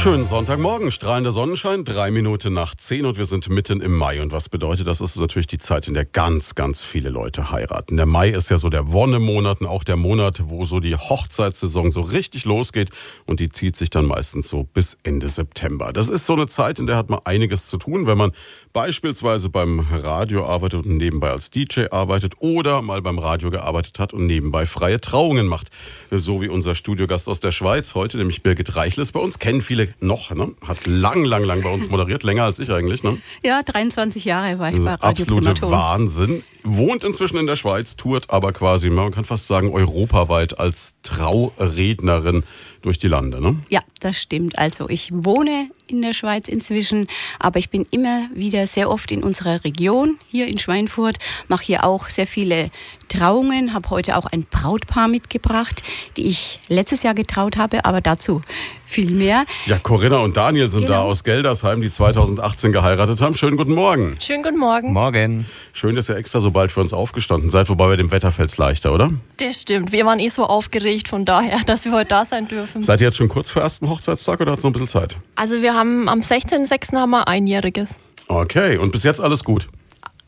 Schönen Sonntagmorgen, strahlender Sonnenschein, drei Minuten nach zehn und wir sind mitten im Mai. Und was bedeutet das? Ist natürlich die Zeit, in der ganz, ganz viele Leute heiraten. Der Mai ist ja so der Wonnemonat und auch der Monat, wo so die Hochzeitssaison so richtig losgeht und die zieht sich dann meistens so bis Ende September. Das ist so eine Zeit, in der hat man einiges zu tun, wenn man beispielsweise beim Radio arbeitet und nebenbei als DJ arbeitet oder mal beim Radio gearbeitet hat und nebenbei freie Trauungen macht. So wie unser Studiogast aus der Schweiz heute, nämlich Birgit Reichles bei uns, kennen viele noch, ne? Hat lang, lang, lang bei uns moderiert, länger als ich eigentlich, ne? Ja, 23 Jahre war ich bei Radio Absolute Primaton. Wahnsinn. Wohnt inzwischen in der Schweiz, tourt aber quasi, man kann fast sagen, europaweit als Traurednerin durch die Lande, ne? Ja, das stimmt. Also ich wohne in der Schweiz inzwischen, aber ich bin immer wieder sehr oft in unserer Region hier in Schweinfurt, mache hier auch sehr viele Trauungen, habe heute auch ein Brautpaar mitgebracht, die ich letztes Jahr getraut habe, aber dazu viel mehr. Ja, Corinna und Daniel sind da Genau. aus Geldersheim, die 2018 geheiratet haben. Schönen guten Morgen. Schönen guten Morgen. Morgen. Schön, dass ihr extra so bald für uns aufgestanden seid, wobei bei dem Wetter fällt's leichter, oder? Das stimmt. Wir waren eh so aufgeregt, von daher, dass wir heute da sein dürfen. Seid ihr jetzt schon kurz vor ersten Hochzeitstag oder hat's noch ein bisschen Zeit? Also wir haben am 16.06. haben wir einjähriges. Okay, und bis jetzt alles gut.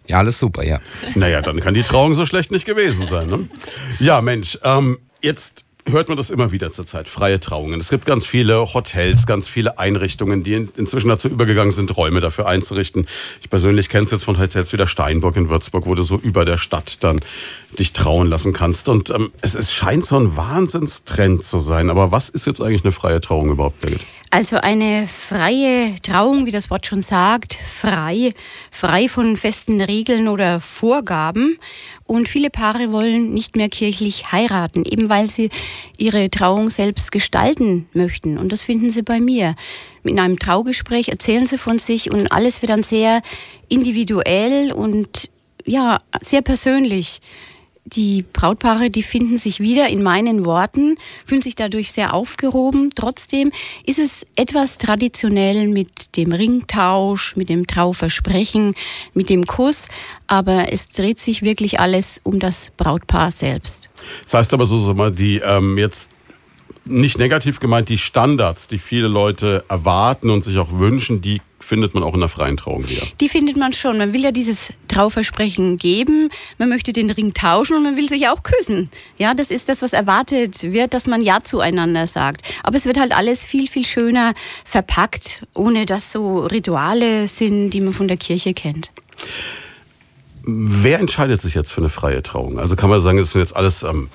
Ja, alles super, ja. Naja, dann kann die Trauung so schlecht nicht gewesen sein. Ne? Ja, Mensch, ähm, jetzt hört man das immer wieder zurzeit, freie Trauungen. Es gibt ganz viele Hotels, ganz viele Einrichtungen, die in, inzwischen dazu übergegangen sind, Räume dafür einzurichten. Ich persönlich kenne es jetzt von Hotels wie der Steinbock in Würzburg, wo du so über der Stadt dann dich trauen lassen kannst. Und ähm, es, es scheint so ein Wahnsinnstrend zu sein. Aber was ist jetzt eigentlich eine freie Trauung überhaupt, Birgit? Also eine freie Trauung, wie das Wort schon sagt, frei, frei von festen Regeln oder Vorgaben. Und viele Paare wollen nicht mehr kirchlich heiraten, eben weil sie ihre Trauung selbst gestalten möchten. Und das finden sie bei mir. In einem Traugespräch erzählen sie von sich und alles wird dann sehr individuell und ja, sehr persönlich. Die Brautpaare, die finden sich wieder in meinen Worten, fühlen sich dadurch sehr aufgehoben. Trotzdem ist es etwas traditionell mit dem Ringtausch, mit dem Trauversprechen, mit dem Kuss, aber es dreht sich wirklich alles um das Brautpaar selbst. Das heißt aber so, sag mal, die ähm, jetzt nicht negativ gemeint, die Standards, die viele Leute erwarten und sich auch wünschen, die findet man auch in der freien Trauung wieder. Die findet man schon. Man will ja dieses Trauversprechen geben, man möchte den Ring tauschen und man will sich auch küssen. Ja, das ist das, was erwartet wird, dass man Ja zueinander sagt. Aber es wird halt alles viel, viel schöner verpackt, ohne dass so Rituale sind, die man von der Kirche kennt. Wer entscheidet sich jetzt für eine freie Trauung? Also kann man sagen, es sind jetzt alles ähm,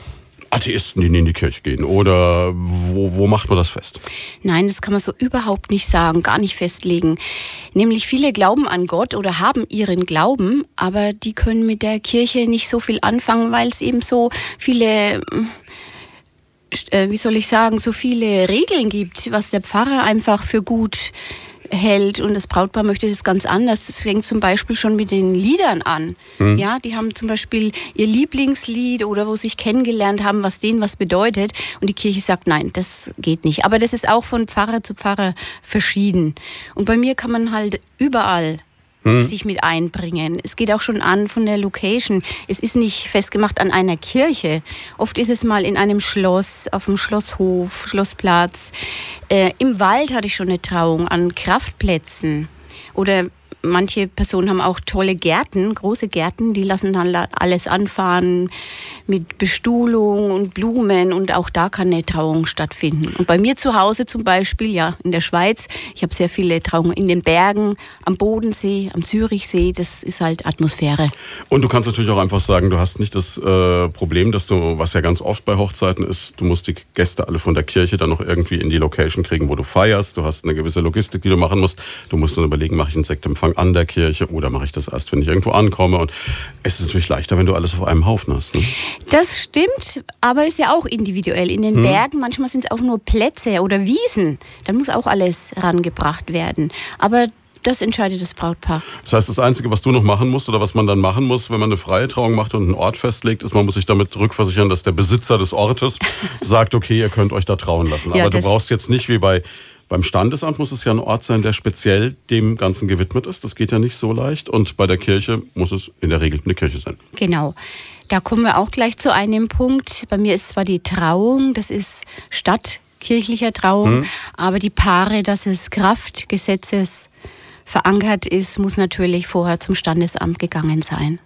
Atheisten, die in die Kirche gehen? Oder wo, wo macht man das fest? Nein, das kann man so überhaupt nicht sagen, gar nicht festlegen. Nämlich viele glauben an Gott oder haben ihren Glauben, aber die können mit der Kirche nicht so viel anfangen, weil es eben so viele äh, wie soll ich sagen, so viele Regeln gibt, was der Pfarrer einfach für gut hält und das Brautpaar möchte das ganz anders. Das fängt zum Beispiel schon mit den Liedern an. Ja, die haben zum Beispiel ihr Lieblingslied oder wo sie sich kennengelernt haben, was denen was bedeutet und die Kirche sagt, nein, das geht nicht. Aber das ist auch von Pfarrer zu Pfarrer verschieden. Und bei mir kann man halt überall sich mit einbringen. Es geht auch schon an von der Location. Es ist nicht festgemacht an einer Kirche. Oft ist es mal in einem Schloss, auf dem Schlosshof, Schlossplatz. Äh, Im Wald hatte ich schon eine Trauung, an Kraftplätzen. Oder manche Personen haben auch tolle Gärten, große Gärten, die lassen dann alles anfahren mit Bestuhlung und Blumen und auch da kann eine Trauung stattfinden. Und bei mir zu Hause zum Beispiel, ja, in der Schweiz, ich habe sehr viele Trauungen in den Bergen, am Bodensee, am Zürichsee, das ist halt Atmosphäre. Und du kannst natürlich auch einfach sagen, du hast nicht das äh, Problem, dass du, was ja ganz oft bei Hochzeiten ist, du musst die Gäste alle von der Kirche dann noch irgendwie in die Location kriegen, wo du feierst. Du hast eine gewisse Logistik, die du machen musst. Du musst dann überlegen, mache ich einen Sektempfang an der Kirche oder mache ich das erst, wenn ich irgendwo ankomme. Und es ist natürlich leichter, wenn du alles auf einem Haufen hast. Ne? Das stimmt, aber ist ja auch individuell. In den Bergen, manchmal sind es auch nur Plätze oder Wiesen. Dann muss auch alles rangebracht werden. Aber das entscheidet das Brautpaar. Das heißt, das Einzige, was du noch machen musst oder was man dann machen muss, wenn man eine freie Trauung macht und einen Ort festlegt, ist, man muss sich damit rückversichern, dass der Besitzer des Ortes sagt, okay, ihr könnt euch da trauen lassen. Ja, Aber du das- brauchst jetzt nicht wie bei Beim Standesamt muss es ja ein Ort sein, der speziell dem Ganzen gewidmet ist. Das geht ja nicht so leicht. Und bei der Kirche muss es in der Regel eine Kirche sein. Genau. Da kommen wir auch gleich zu einem Punkt. Bei mir ist zwar die Trauung, das ist stadtkirchlicher Trauung, mhm. aber die Paare, dass es Kraftgesetzes verankert ist, muss natürlich vorher zum Standesamt gegangen sein.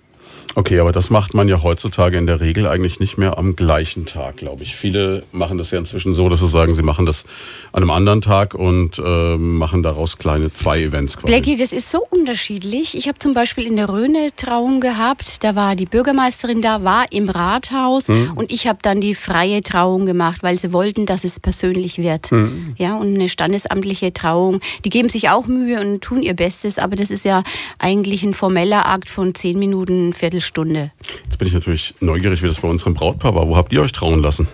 Okay, aber das macht man ja heutzutage in der Regel eigentlich nicht mehr am gleichen Tag, glaube ich. Viele machen das ja inzwischen so, dass sie sagen, sie machen das an einem anderen Tag und äh, machen daraus kleine zwei Events quasi. Blackie, das ist so unterschiedlich. Ich habe zum Beispiel in der Rhöne Trauung gehabt, da war die Bürgermeisterin da, war im Rathaus hm. und ich habe dann die freie Trauung gemacht, weil sie wollten, dass es persönlich wird. Hm. Ja, und eine standesamtliche Trauung, die geben sich auch Mühe und tun ihr Bestes, aber das ist ja eigentlich ein formeller Akt von zehn Minuten, Viertel Viertelstunde. Jetzt bin ich natürlich neugierig, wie das bei unserem Brautpaar war. Wo habt ihr euch trauen lassen?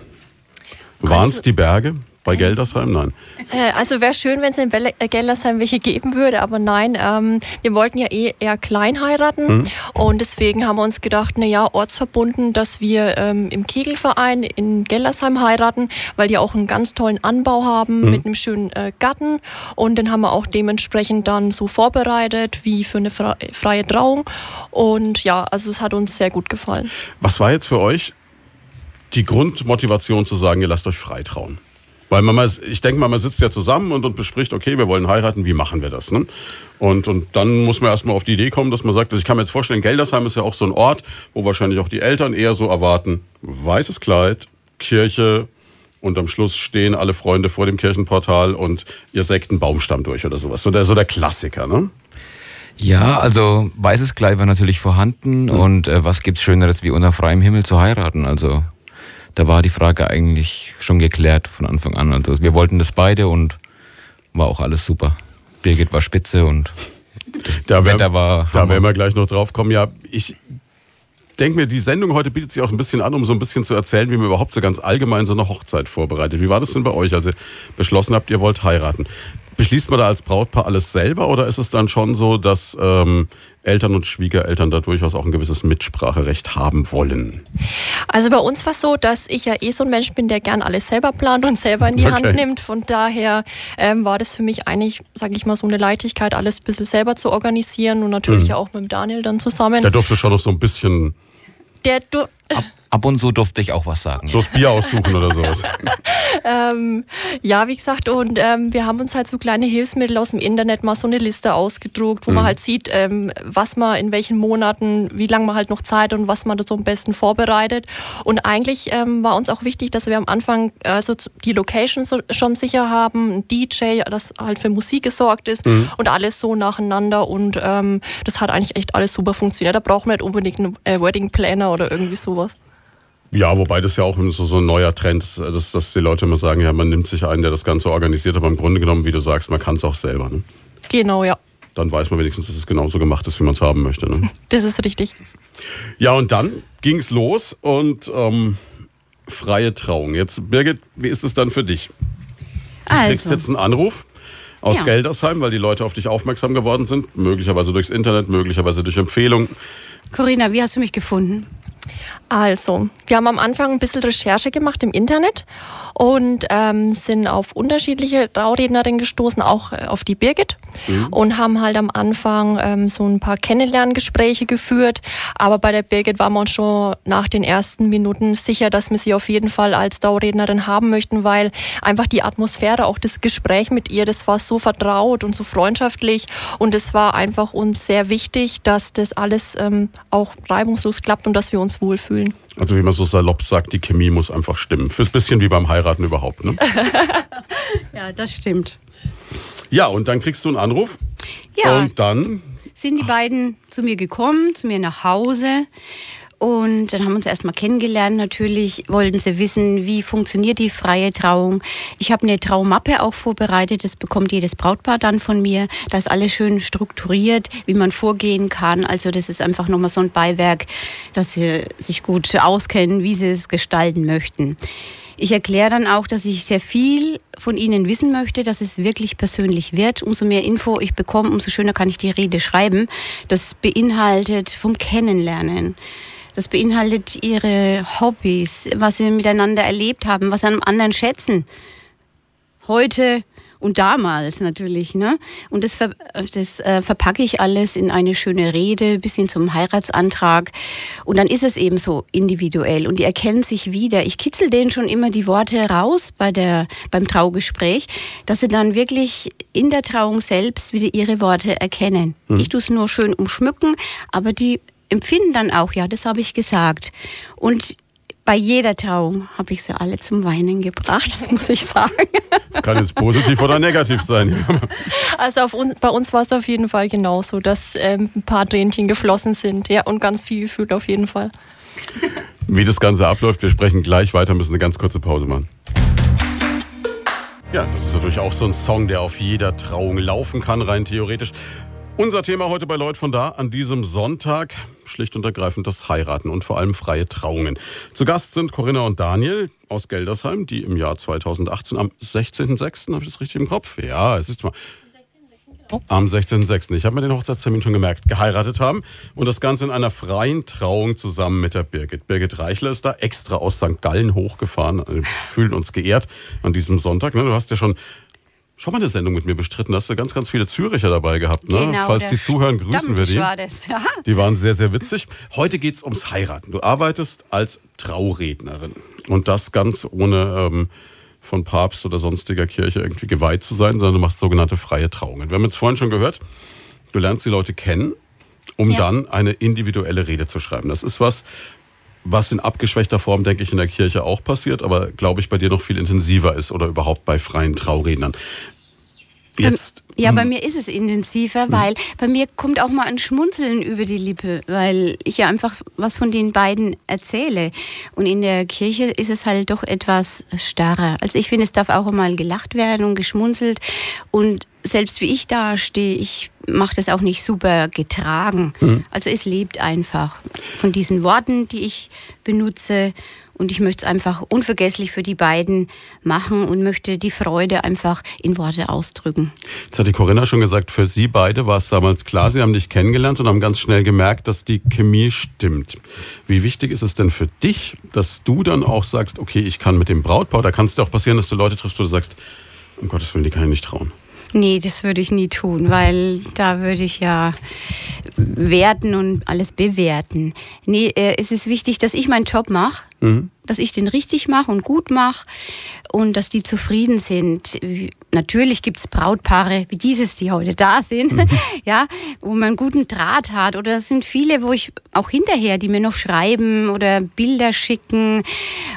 Waren es also, die Berge? Bei Geldersheim? Nein. Äh, also wäre schön, wenn es in äh, Geldersheim welche geben würde, aber nein, ähm, wir wollten ja eh eher klein heiraten mhm. und deswegen haben wir uns gedacht, naja, ortsverbunden, dass wir ähm, im Kegelverein in Geldersheim heiraten, weil die auch einen ganz tollen Anbau haben mhm. mit einem schönen äh, Garten und den haben wir auch dementsprechend dann so vorbereitet wie für eine freie Trauung und ja, also es hat uns sehr gut gefallen. Was war jetzt für euch die Grundmotivation zu sagen, ihr lasst euch frei trauen? Weil man mal, ich denke mal, man sitzt ja zusammen und, und bespricht, okay, wir wollen heiraten, wie machen wir das? Ne? Und, und dann muss man erstmal auf die Idee kommen, dass man sagt, also ich kann mir jetzt vorstellen, Geldersheim ist ja auch so ein Ort, wo wahrscheinlich auch die Eltern eher so erwarten, weißes Kleid, Kirche und am Schluss stehen alle Freunde vor dem Kirchenportal und ihr sägt einen Baumstamm durch oder sowas. So der, so der Klassiker, ne? Ja, also weißes Kleid war natürlich vorhanden mhm. und äh, was gibt's Schöneres wie unter freiem Himmel zu heiraten? Also da war die Frage eigentlich schon geklärt von Anfang an. Also wir wollten das beide und war auch alles super. Birgit war spitze und da wär, Wetter war. Da werden wir gleich noch drauf kommen. Ja, ich denke mir, die Sendung heute bietet sich auch ein bisschen an, um so ein bisschen zu erzählen, wie man überhaupt so ganz allgemein so eine Hochzeit vorbereitet. Wie war das denn bei euch, als ihr beschlossen habt, ihr wollt heiraten? Beschließt man da als Brautpaar alles selber oder ist es dann schon so, dass ähm, Eltern und Schwiegereltern da durchaus auch ein gewisses Mitspracherecht haben wollen? Also bei uns war es so, dass ich ja eh so ein Mensch bin, der gern alles selber plant und selber in die okay. Hand nimmt. Von daher ähm, war das für mich eigentlich, sage ich mal, so eine Leichtigkeit, alles ein bisschen selber zu organisieren und natürlich mhm. auch mit Daniel dann zusammen. Der durfte schon noch so ein bisschen der du ab, ab, und zu durfte ich auch was sagen. So das Bier aussuchen oder sowas. ähm, ja, wie gesagt, und ähm, wir haben uns halt so kleine Hilfsmittel aus dem Internet mal so eine Liste ausgedruckt, wo mhm. man halt sieht, ähm, was man in welchen Monaten, wie lange man halt noch Zeit und was man da so am besten vorbereitet. Und eigentlich ähm, war uns auch wichtig, dass wir am Anfang also die Location so, schon sicher haben, ein DJ, das halt für Musik gesorgt ist mhm. und alles so nacheinander. Und ähm, das hat eigentlich echt alles super funktioniert. Da brauchen wir nicht unbedingt einen äh, Wedding Planner oder irgendwie sowas. Ja, wobei das ja auch so, so ein neuer Trend ist, dass, dass die Leute immer sagen, ja, man nimmt sich einen, der das Ganze organisiert, aber im Grunde genommen, wie du sagst, man kann es auch selber. Ne? Genau, ja. Dann weiß man wenigstens, dass es genauso gemacht ist, wie man es haben möchte. Ne? Das ist richtig. Ja, und dann ging es los und ähm, freie Trauung. Jetzt, Birgit, wie ist es dann für dich? Du also. kriegst jetzt einen Anruf aus ja. Geldersheim, weil die Leute auf dich aufmerksam geworden sind, möglicherweise durchs Internet, möglicherweise durch Empfehlung. Corinna, wie hast du mich gefunden? Also, wir haben am Anfang ein bisschen Recherche gemacht im Internet und ähm, sind auf unterschiedliche Traurednerinnen gestoßen, auch äh, auf die Birgit mhm. und haben halt am Anfang ähm, so ein paar Kennenlerngespräche geführt. Aber bei der Birgit war man schon nach den ersten Minuten sicher, dass wir sie auf jeden Fall als Traurednerin haben möchten, weil einfach die Atmosphäre, auch das Gespräch mit ihr, das war so vertraut und so freundschaftlich und es war einfach uns sehr wichtig, dass das alles ähm, auch reibungslos klappt und dass wir uns wohlfühlen. Also wie man so salopp sagt, die Chemie muss einfach stimmen. Fürs bisschen wie beim Heiraten überhaupt, ne? ja, das stimmt. Ja, und dann kriegst du einen Anruf. Ja. Und dann sind die beiden zu mir gekommen, zu mir nach Hause. Und dann haben wir uns erstmal kennengelernt. Natürlich wollten sie wissen, wie funktioniert die freie Trauung. Ich habe eine Traumappe auch vorbereitet. Das bekommt jedes Brautpaar dann von mir. Da ist alles schön strukturiert, wie man vorgehen kann. Also das ist einfach nochmal so ein Beiwerk, dass sie sich gut auskennen, wie sie es gestalten möchten. Ich erkläre dann auch, dass ich sehr viel von Ihnen wissen möchte, dass es wirklich persönlich wird. Umso mehr Info ich bekomme, umso schöner kann ich die Rede schreiben. Das beinhaltet vom Kennenlernen das beinhaltet ihre Hobbys, was sie miteinander erlebt haben, was sie an einem anderen schätzen. Heute und damals natürlich. Ne? Und das, ver das äh, verpacke ich alles in eine schöne Rede bis hin zum Heiratsantrag. Und dann ist es eben so individuell und die erkennen sich wieder. Ich kitzel denen schon immer die Worte raus bei der, beim Traugespräch, dass sie dann wirklich in der Trauung selbst wieder ihre Worte erkennen. Mhm. Ich tue es nur schön umschmücken, aber die empfinden dann auch, ja, das habe ich gesagt. Und bei jeder Trauung habe ich sie alle zum Weinen gebracht, das muss ich sagen. Das kann jetzt positiv oder negativ sein. Also uns, bei uns war es auf jeden Fall genauso, dass ähm, ein paar Tränchen geflossen sind. Ja, und ganz viel gefühlt auf jeden Fall. Wie das Ganze abläuft, wir sprechen gleich weiter, müssen eine ganz kurze Pause machen. Ja, das ist natürlich auch so ein Song, der auf jeder Trauung laufen kann, rein theoretisch. Unser Thema heute bei Leut von da an diesem Sonntag schlicht und ergreifend das Heiraten und vor allem freie Trauungen. Zu Gast sind Corinna und Daniel aus Geldersheim, die im Jahr 2018 am 16.06., habe ich das richtig im Kopf? Ja, es ist mal am 16.06. Ich habe mir den Hochzeitstermin schon gemerkt, geheiratet haben und das Ganze in einer freien Trauung zusammen mit der Birgit. Birgit Reichler ist da extra aus St. Gallen hochgefahren. Wir fühlen uns geehrt an diesem Sonntag. Ne? Du hast ja schon schon mal eine Sendung mit mir bestritten. Da hast du ganz, ganz viele Züricher dabei gehabt. Ne? Genau, Falls die zuhören, grüßen wir die. War das, ja. Die waren sehr, sehr witzig. Heute geht's ums Heiraten. Du arbeitest als Traurednerin. Und das ganz ohne ähm, von Papst oder sonstiger Kirche irgendwie geweiht zu sein, sondern du machst sogenannte freie Trauungen. Wir haben jetzt vorhin schon gehört, du lernst die Leute kennen, um ja. dann eine individuelle Rede zu schreiben. Das ist was, was in abgeschwächter Form, denke ich, in der Kirche auch passiert, aber glaube ich, bei dir noch viel intensiver ist oder überhaupt bei freien Traurednern. Jetzt, ja, bei hm. mir ist es intensiver, weil bei mir kommt auch mal ein Schmunzeln über die Lippe, weil ich ja einfach was von den beiden erzähle. Und in der Kirche ist es halt doch etwas starrer. Also ich finde, es darf auch mal gelacht werden und geschmunzelt. Und selbst wie ich da stehe, ich mache das auch nicht super getragen. Mhm. Also es lebt einfach von diesen Worten, die ich benutze. Und ich möchte es einfach unvergesslich für die beiden machen und möchte die Freude einfach in Worte ausdrücken. Jetzt hat die Corinna schon gesagt, für Sie beide war es damals klar, Sie haben dich kennengelernt und haben ganz schnell gemerkt, dass die Chemie stimmt. Wie wichtig ist es denn für dich, dass du dann auch sagst, okay, ich kann mit dem Brautpaar, da kann es dir auch passieren, dass du Leute triffst, wo du sagst, um Gottes Willen, die kann ich nicht trauen. Nee, das würde ich nie tun, weil da würde ich ja werten und alles bewerten. Nee, äh, es ist wichtig, dass ich meinen Job mache, mhm. dass ich den richtig mache und gut mache und dass die zufrieden sind. Natürlich gibt es Brautpaare wie dieses, die heute da sind, mhm. ja, wo man einen guten Draht hat. Oder es sind viele, wo ich auch hinterher, die mir noch schreiben oder Bilder schicken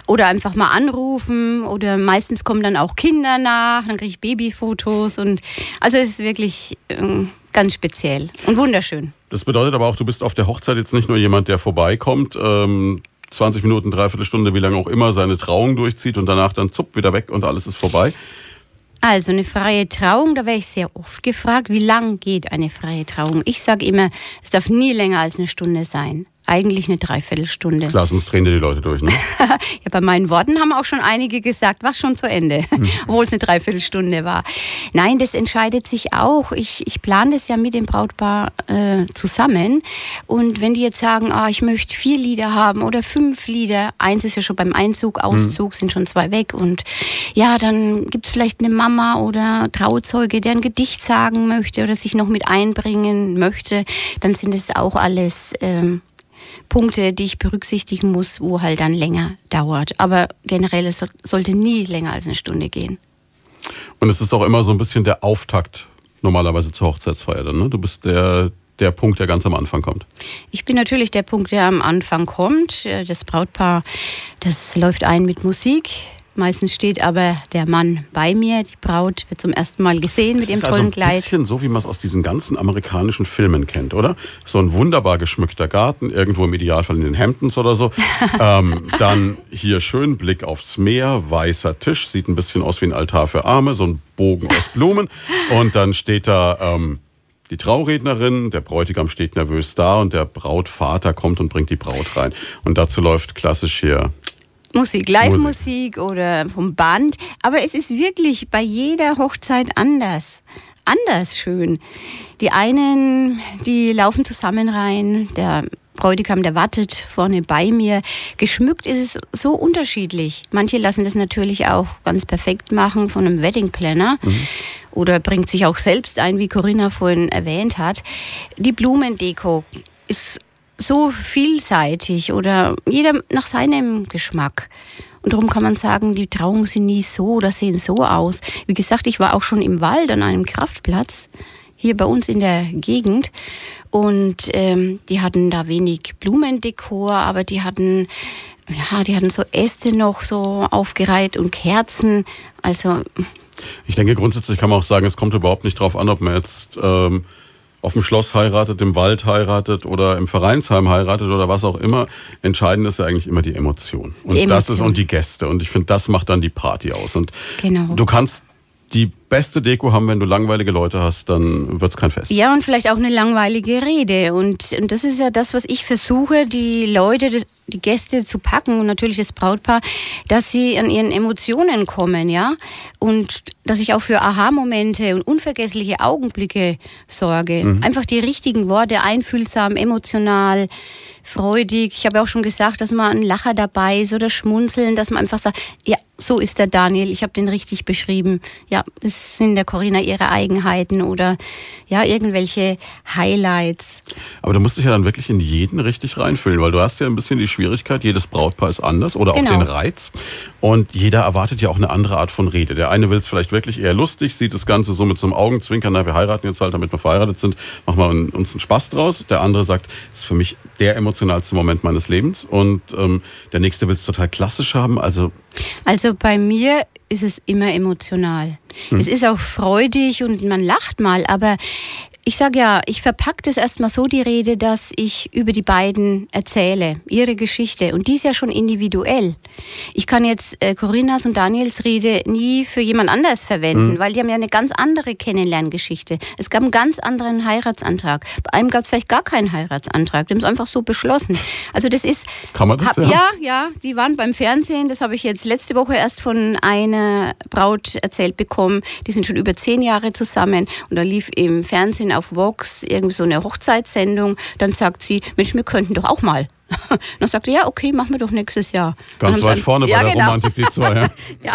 oder einfach mal anrufen. Oder meistens kommen dann auch Kinder nach, dann kriege ich Babyfotos und also es ist wirklich äh, ganz speziell und wunderschön. Das bedeutet aber auch, du bist auf der Hochzeit jetzt nicht nur jemand, der vorbeikommt. Ähm 20 Minuten, dreiviertel Stunde, wie lange auch immer, seine Trauung durchzieht und danach dann zupp wieder weg und alles ist vorbei. Also eine freie Trauung, da werde ich sehr oft gefragt, wie lang geht eine freie Trauung? Ich sage immer, es darf nie länger als eine Stunde sein eigentlich eine Dreiviertelstunde. Klar, sonst drehen dir die Leute durch, ne? ja, bei meinen Worten haben auch schon einige gesagt, war schon zu Ende, hm. obwohl es eine Dreiviertelstunde war. Nein, das entscheidet sich auch. Ich, ich plane das ja mit dem Brautpaar äh, zusammen. Und wenn die jetzt sagen, ah, ich möchte vier Lieder haben oder fünf Lieder, eins ist ja schon beim Einzug, Auszug, hm. sind schon zwei weg. Und ja, dann gibt es vielleicht eine Mama oder Trauzeuge, der ein Gedicht sagen möchte oder sich noch mit einbringen möchte. Dann sind es auch alles ähm, Punkte, die ich berücksichtigen muss, wo halt dann länger dauert. Aber generell, es sollte nie länger als eine Stunde gehen. Und es ist auch immer so ein bisschen der Auftakt normalerweise zur Hochzeitsfeier dann, ne? Du bist der, der Punkt, der ganz am Anfang kommt. Ich bin natürlich der Punkt, der am Anfang kommt. Das Brautpaar, das läuft ein mit Musik. Meistens steht aber der Mann bei mir. Die Braut wird zum ersten Mal gesehen das mit ihrem tollen also Kleid. Ein bisschen so, wie man es aus diesen ganzen amerikanischen Filmen kennt, oder? So ein wunderbar geschmückter Garten, irgendwo im Idealfall in den Hamptons oder so. ähm, dann hier schön Blick aufs Meer, weißer Tisch, sieht ein bisschen aus wie ein Altar für Arme, so ein Bogen aus Blumen. Und dann steht da ähm, die Traurednerin, der Bräutigam steht nervös da und der Brautvater kommt und bringt die Braut rein. Und dazu läuft klassisch hier Musik, Live-Musik oder vom Band. Aber es ist wirklich bei jeder Hochzeit anders. Anders schön. Die einen, die laufen zusammen rein, der Bräutigam, der wartet vorne bei mir. Geschmückt ist es so unterschiedlich. Manche lassen das natürlich auch ganz perfekt machen von einem Wedding Planner. Mhm oder bringt sich auch selbst ein, wie Corinna vorhin erwähnt hat. Die Blumendeko ist so vielseitig oder jeder nach seinem Geschmack. Und darum kann man sagen, die Trauungen sind nie so oder sehen so aus. Wie gesagt, ich war auch schon im Wald an einem Kraftplatz hier bei uns in der Gegend. Und ähm, die hatten da wenig Blumendekor, aber die hatten, ja, die hatten so Äste noch so aufgereiht und Kerzen. Also. Ich denke, grundsätzlich kann man auch sagen, es kommt überhaupt nicht darauf an, ob man jetzt ähm, auf dem Schloss heiratet, im Wald heiratet oder im Vereinsheim heiratet oder was auch immer. Entscheidend ist ja eigentlich immer die Emotion. Und die Emotion. das ist und die Gäste. Und ich finde, das macht dann die Party aus. Und genau. du kannst die beste Deko haben, wenn du langweilige Leute hast, dann wird es kein Fest. Ja, und vielleicht auch eine langweilige Rede. Und, und das ist ja das, was ich versuche, die Leute, die Gäste zu packen und natürlich das Brautpaar, dass sie an ihren Emotionen kommen, ja. Und dass ich auch für Aha-Momente und unvergessliche Augenblicke sorge. Mhm. Einfach die richtigen Worte, einfühlsam, emotional freudig. Ich habe auch schon gesagt, dass man ein Lacher dabei ist oder schmunzeln, dass man einfach sagt, ja, so ist der Daniel, ich habe den richtig beschrieben. Ja, das sind der Corinna ihre Eigenheiten oder ja, irgendwelche Highlights. Aber du musst dich ja dann wirklich in jeden richtig reinfühlen, weil du hast ja ein bisschen die Schwierigkeit, jedes Brautpaar ist anders oder genau. auch den Reiz. Und jeder erwartet ja auch eine andere Art von Rede. Der eine will es vielleicht wirklich eher lustig, sieht das Ganze so mit so einem Augenzwinkern, na, wir heiraten jetzt halt, damit wir verheiratet sind, machen wir uns einen Spaß draus. Der andere sagt, das ist für mich der emotionalste Moment meines Lebens. Und ähm, der nächste will es total klassisch haben. Also, also bei mir ist es immer emotional. Hm. Es ist auch freudig und man lacht mal, aber ich sage ja, ich verpacke das erstmal so die Rede, dass ich über die beiden erzähle, ihre Geschichte. Und die ist ja schon individuell. Ich kann jetzt äh, Corinnas und Daniels Rede nie für jemand anders verwenden, mhm. weil die haben ja eine ganz andere Kennenlerngeschichte. Es gab einen ganz anderen Heiratsantrag. Bei einem gab es vielleicht gar keinen Heiratsantrag. Die haben es einfach so beschlossen. Also das ist. Kann man das? Hab, ja? ja, ja. Die waren beim Fernsehen. Das habe ich jetzt letzte Woche erst von einer Braut erzählt bekommen. Die sind schon über zehn Jahre zusammen. Und da lief im Fernsehen auf Vox irgendwie so eine Hochzeitssendung. Dann sagt sie, Mensch, wir könnten doch auch mal. Dann sagt er, ja, okay, machen wir doch nächstes Jahr. Ganz weit vorne ja, bei der genau. Romantik, die zwei. Ja. ja.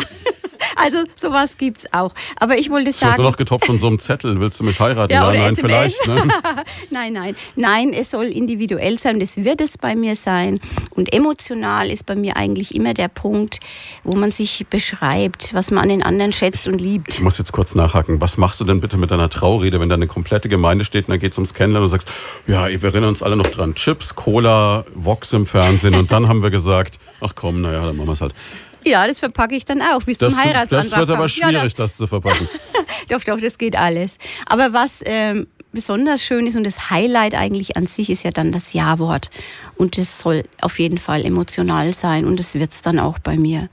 Also sowas gibt's auch. Aber ich wollte sagen. Ich noch getopft von so einem Zettel. Willst du mich heiraten? Ja, nein, SMS. vielleicht. Ne? nein, nein. Nein, es soll individuell sein. Das wird es bei mir sein. Und emotional ist bei mir eigentlich immer der Punkt, wo man sich beschreibt, was man an den anderen schätzt und liebt. Ich muss jetzt kurz nachhaken. Was machst du denn bitte mit deiner Traurede, wenn da eine komplette Gemeinde steht und dann geht's ums Kennenlernen und du sagst, ja, wir erinnern uns alle noch dran. Chips, Cola, Vox im Fernsehen. Und dann haben wir gesagt, ach komm, naja, dann machen wir es halt. Ja, das verpacke ich dann auch bis das, zum Heiratsantrag. Das wird aber schwierig, ja, das zu verpacken. doch, doch, das geht alles. Aber was ähm, besonders schön ist und das Highlight eigentlich an sich ist ja dann das Ja-Wort. Und das soll auf jeden Fall emotional sein und das wird es dann auch bei mir.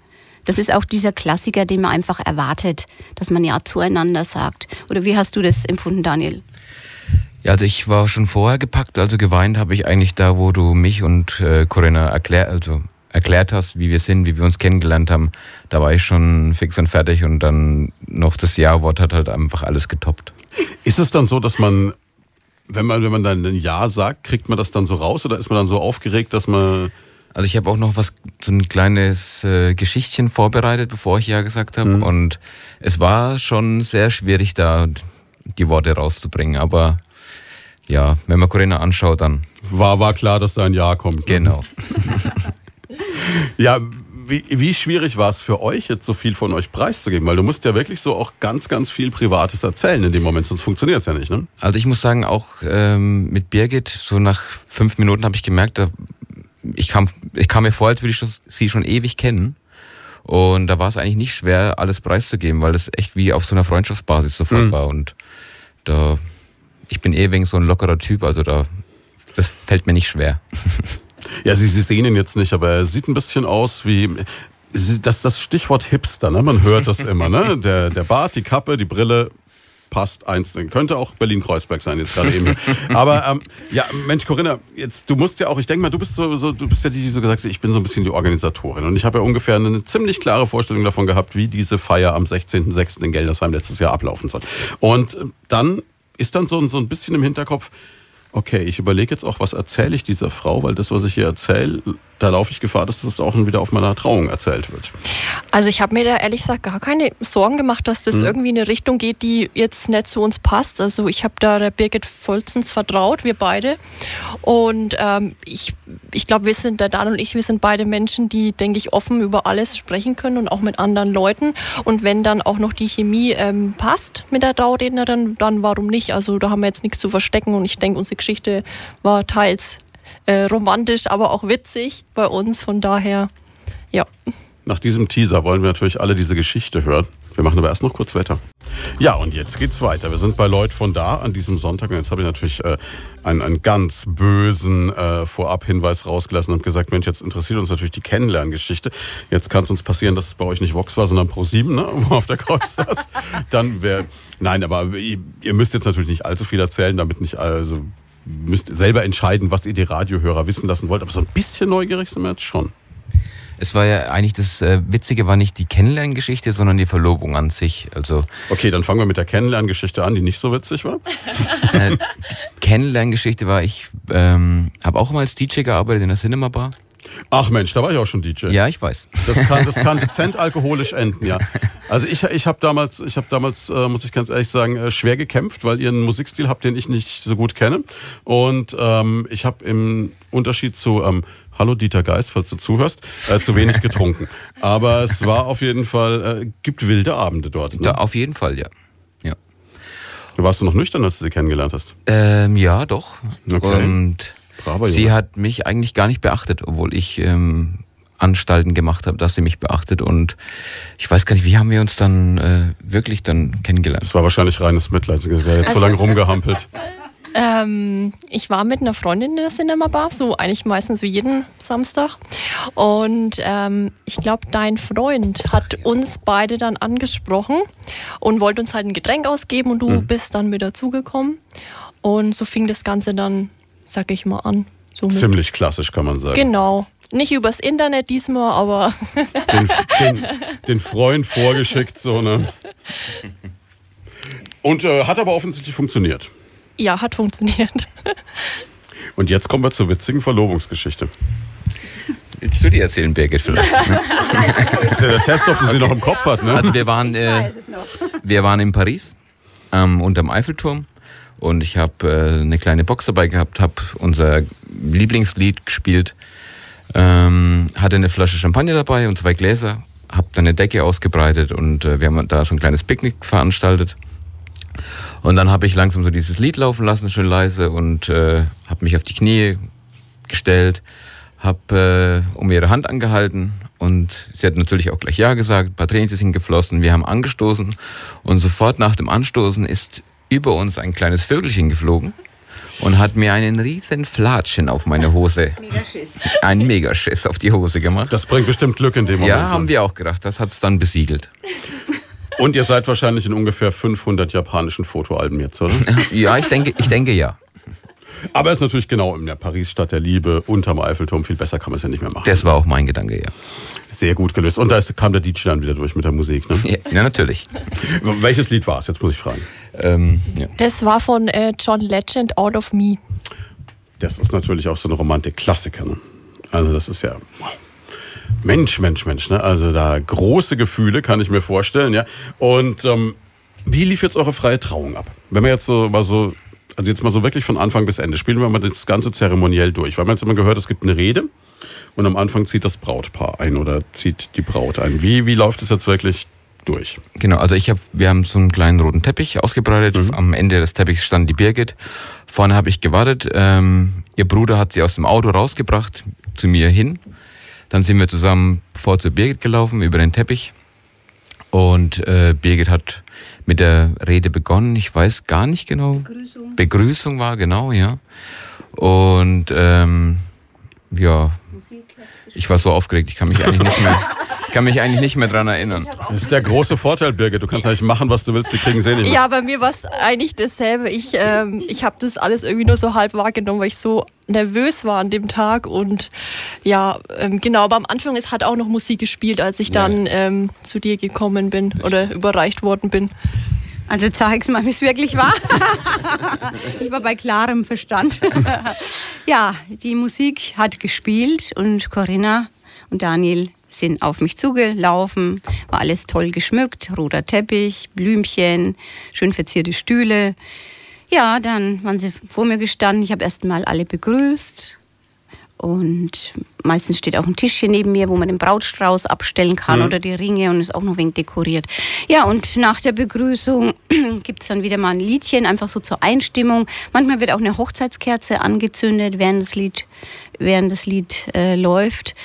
Das ist auch dieser Klassiker, den man einfach erwartet, dass man Ja zueinander sagt. Oder wie hast du das empfunden, Daniel? Ja, also ich war schon vorher gepackt, also geweint habe ich eigentlich da, wo du mich und äh, Corinna erklärt, also erklärt hast, wie wir sind, wie wir uns kennengelernt haben, da war ich schon fix und fertig und dann noch das Ja-Wort hat halt einfach alles getoppt. Ist es dann so, dass man, wenn man, wenn man dann ein Ja sagt, kriegt man das dann so raus oder ist man dann so aufgeregt, dass man also ich habe auch noch was, so ein kleines äh, Geschichtchen vorbereitet, bevor ich Ja gesagt habe. Mhm. Und es war schon sehr schwierig, da die Worte rauszubringen. Aber ja, wenn man Corinna anschaut, dann. War, war klar, dass da ein Ja kommt. Ne? Genau. ja, wie, wie schwierig war es für euch, jetzt so viel von euch preiszugeben? Weil du musst ja wirklich so auch ganz, ganz viel Privates erzählen in dem Moment, sonst funktioniert es ja nicht, ne? Also ich muss sagen, auch ähm, mit Birgit, so nach fünf Minuten habe ich gemerkt, da, ich, kam, ich kam mir vor, als würde ich sie schon ewig kennen. Und da war es eigentlich nicht schwer, alles preiszugeben, weil das echt wie auf so einer Freundschaftsbasis sofort mhm. war. Und da, ich bin eh wegen so ein lockerer Typ, also da, das fällt mir nicht schwer. Ja, Sie, Sie sehen ihn jetzt nicht, aber er sieht ein bisschen aus wie das, das Stichwort Hipster, ne? man hört das immer. Ne? Der, der Bart, die Kappe, die Brille, passt eins. Könnte auch Berlin-Kreuzberg sein, jetzt gerade eben. Aber ähm, ja, Mensch, Corinna, jetzt, du musst ja auch, ich denke mal, du bist so, so, du bist ja die, die so gesagt hat, ich bin so ein bisschen die Organisatorin. Und ich habe ja ungefähr eine ziemlich klare Vorstellung davon gehabt, wie diese Feier am 16.06. in Geldersheim letztes Jahr ablaufen soll. Und äh, dann ist dann so, so ein bisschen im Hinterkopf, okay, ich überlege jetzt auch, was erzähle ich dieser Frau, weil das, was ich hier erzähle, da laufe ich Gefahr, dass das auch wieder auf meiner Trauung erzählt wird. Also ich habe mir da ehrlich gesagt gar keine Sorgen gemacht, dass das mhm. irgendwie in eine Richtung geht, die jetzt nicht zu uns passt. Also ich habe da der Birgit vollstens vertraut, wir beide. Und ähm, ich, ich glaube, wir sind, der Dan und ich, wir sind beide Menschen, die, denke ich, offen über alles sprechen können und auch mit anderen Leuten. Und wenn dann auch noch die Chemie ähm, passt mit der Traurednerin, dann warum nicht? Also da haben wir jetzt nichts zu verstecken und ich denke, unsere Geschichte war teils äh, romantisch, aber auch witzig bei uns. Von daher, ja. Nach diesem Teaser wollen wir natürlich alle diese Geschichte hören. Wir machen aber erst noch kurz Wetter. Ja, und jetzt geht's weiter. Wir sind bei Leut von da an diesem Sonntag. Und jetzt habe ich natürlich äh, einen, einen ganz bösen äh, Vorab-Hinweis rausgelassen und gesagt, Mensch, jetzt interessiert uns natürlich die Kennenlerngeschichte. Jetzt kann es uns passieren, dass es bei euch nicht Vox war, sondern Pro7, ne, wo auf der Couch saß. Dann wäre, nein, aber ihr, ihr, müsst jetzt natürlich nicht allzu viel erzählen, damit nicht, also müsst selber entscheiden, was ihr die Radiohörer wissen lassen wollt. Aber so ein bisschen neugierig sind wir jetzt schon. Es war ja eigentlich das äh, Witzige war nicht die Kennenlerngeschichte, sondern die Verlobung an sich. Also okay, dann fangen wir mit der Kennenlerngeschichte an, die nicht so witzig war. äh, Kennenlerngeschichte war, ich ähm, habe auch mal als DJ gearbeitet in der Cinema Bar. Ach Mensch, da war ich auch schon DJ. Ja, ich weiß. Das kann, das kann dezent alkoholisch enden, ja. Also ich, ich habe damals, ich habe damals, äh, muss ich ganz ehrlich sagen, äh, schwer gekämpft, weil ihr einen Musikstil habt, den ich nicht so gut kenne. Und ähm, ich habe im Unterschied zu ähm, Hallo Dieter Geist, falls du zuhörst, äh, zu wenig getrunken. Aber es war auf jeden Fall, äh, gibt wilde Abende dort. Ne? Da, auf jeden Fall, ja. ja. Warst du noch nüchtern, als du sie kennengelernt hast? Ähm, ja, doch. Okay. Und Braver, sie hat mich eigentlich gar nicht beachtet, obwohl ich ähm, Anstalten gemacht habe, dass sie mich beachtet. Und ich weiß gar nicht, wie haben wir uns dann äh, wirklich dann kennengelernt? Das war wahrscheinlich reines Mitleid. Sie wäre jetzt so lange rumgehampelt. Ähm, ich war mit einer Freundin in der Cinema Bar, so eigentlich meistens wie jeden Samstag. Und ähm, ich glaube, dein Freund hat uns beide dann angesprochen und wollte uns halt ein Getränk ausgeben und du mhm. bist dann mit dazugekommen. Und so fing das Ganze dann sag ich mal, an. Somit. Ziemlich klassisch, kann man sagen. Genau. Nicht übers Internet diesmal, aber. Den, den, den Freund vorgeschickt, so, ne? Und äh, hat aber offensichtlich funktioniert. Ja, hat funktioniert. Und jetzt kommen wir zur witzigen Verlobungsgeschichte. Willst du die erzählen, Birgit, vielleicht? Das ist ja der Test, ob sie okay. sie noch im Kopf hat, ne? Also wir waren, äh, wir waren in Paris, ähm, unterm Eiffelturm und ich habe äh, eine kleine Box dabei gehabt, habe unser Lieblingslied gespielt, ähm, hatte eine Flasche Champagner dabei und zwei Gläser, habe dann eine Decke ausgebreitet und äh, wir haben da so ein kleines Picknick veranstaltet. Und dann habe ich langsam so dieses Lied laufen lassen, schön leise und äh, habe mich auf die Knie gestellt, habe äh, um ihre Hand angehalten und sie hat natürlich auch gleich Ja gesagt, ein paar Tränen sind geflossen, wir haben angestoßen und sofort nach dem Anstoßen ist über uns ein kleines Vögelchen geflogen und hat mir einen riesen Flatschen auf meine Hose, Megaschiss. einen Megaschiss auf die Hose gemacht. Das bringt bestimmt Glück in dem Moment. Ja, haben wir auch gedacht. Das hat es dann besiegelt. Und ihr seid wahrscheinlich in ungefähr 500 japanischen Fotoalben jetzt, oder? ja, ich denke, ich denke ja. Aber es ist natürlich genau in der Paris-Stadt der Liebe, unterm Eiffelturm. Viel besser kann man es ja nicht mehr machen. Das war auch mein Gedanke, ja. Sehr gut gelöst. Und da ist, kam der DJ dann wieder durch mit der Musik, ne? Ja, ja natürlich. Welches Lied war es? Jetzt muss ich fragen. Ähm, ja. Das war von äh, John Legend, Out of Me. Das ist natürlich auch so eine Romantik-Klassiker. Ne? Also das ist ja... Mensch, Mensch, Mensch. Ne? Also da große Gefühle, kann ich mir vorstellen. ja. Und ähm, wie lief jetzt eure freie Trauung ab? Wenn wir jetzt so mal so also jetzt mal so wirklich von Anfang bis Ende, spielen wir mal das ganze zeremoniell durch. Weil man jetzt immer gehört, es gibt eine Rede und am Anfang zieht das Brautpaar ein oder zieht die Braut ein. Wie, wie läuft es jetzt wirklich durch? Genau, also ich habe, wir haben so einen kleinen roten Teppich ausgebreitet. Mhm. Am Ende des Teppichs stand die Birgit. Vorne habe ich gewartet. Ähm, ihr Bruder hat sie aus dem Auto rausgebracht, zu mir hin. Dann sind wir zusammen vor zur Birgit gelaufen, über den Teppich. Und äh, Birgit hat mit der Rede begonnen. Ich weiß gar nicht genau. Begrüßung. Begrüßung war genau, ja. Und ähm, ja, ich war so aufgeregt, ich kann mich eigentlich nicht mehr, kann mich eigentlich nicht mehr dran erinnern. Das ist der große Vorteil, Birgit. Du kannst eigentlich machen, was du willst, die kriegen sie nicht mehr. Ja, bei mir war es eigentlich dasselbe. Ich, ähm, ich habe das alles irgendwie nur so halb wahrgenommen, weil ich so nervös war an dem Tag. Und ja, ähm, genau, aber am Anfang es hat auch noch Musik gespielt, als ich dann ähm, zu dir gekommen bin oder überreicht worden bin. Also zeig's mal, wie es wirklich war. ich war bei klarem Verstand. ja, die Musik hat gespielt und Corinna und Daniel sind auf mich zugelaufen, war alles toll geschmückt, roter Teppich, Blümchen, schön verzierte Stühle. Ja, dann waren sie vor mir gestanden. Ich habe erst mal alle begrüßt, und meistens steht auch ein Tischchen neben mir, wo man den Brautstrauß abstellen kann mhm. oder die Ringe und ist auch noch ein wenig dekoriert. Ja, und nach der Begrüßung gibt es dann wieder mal ein Liedchen, einfach so zur Einstimmung. Manchmal wird auch eine Hochzeitskerze angezündet, während das Lied, während das Lied äh, läuft.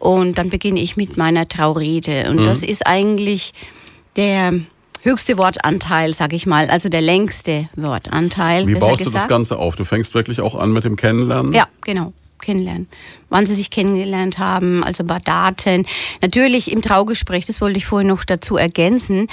Und dann beginne ich mit meiner Traurede. Und mhm. das ist eigentlich der höchste Wortanteil, sag ich mal, also der längste Wortanteil. Wie baust du das Ganze auf? Du fängst wirklich auch an mit dem Kennenlernen? Ja, genau kennenlernen. Wann sie sich kennengelernt haben, also bei Daten. Natürlich im Traugespräch, das wollte ich vorhin noch dazu ergänzen,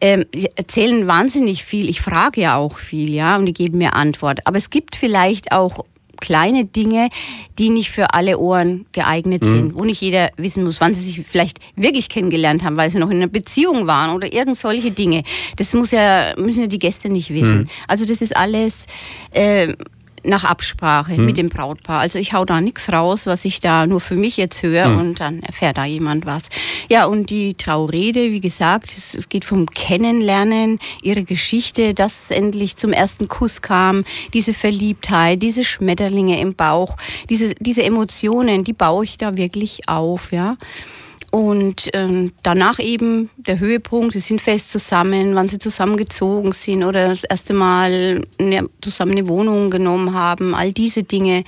ähm, erzählen wahnsinnig viel. Ich frage ja auch viel, ja, und die geben mir Antwort. Aber es gibt vielleicht auch kleine Dinge, die nicht für alle Ohren geeignet mhm. sind, wo nicht jeder wissen muss, wann sie sich vielleicht wirklich kennengelernt haben, weil sie noch in einer Beziehung waren oder irgend solche Dinge. Das muss ja, müssen ja die Gäste nicht wissen. Mhm. Also das ist alles äh, nach Absprache hm. mit dem Brautpaar. Also ich hau da nichts raus, was ich da nur für mich jetzt höre hm. und dann erfährt da jemand was. Ja, und die Traurede, wie gesagt, es geht vom Kennenlernen, ihre Geschichte, dass es endlich zum ersten Kuss kam, diese Verliebtheit, diese Schmetterlinge im Bauch, diese, diese Emotionen, die baue ich da wirklich auf, ja. Und ähm, danach eben der Höhepunkt, sie sind fest zusammen, wann sie zusammengezogen sind oder das erste Mal eine, zusammen eine Wohnung genommen haben. All diese Dinge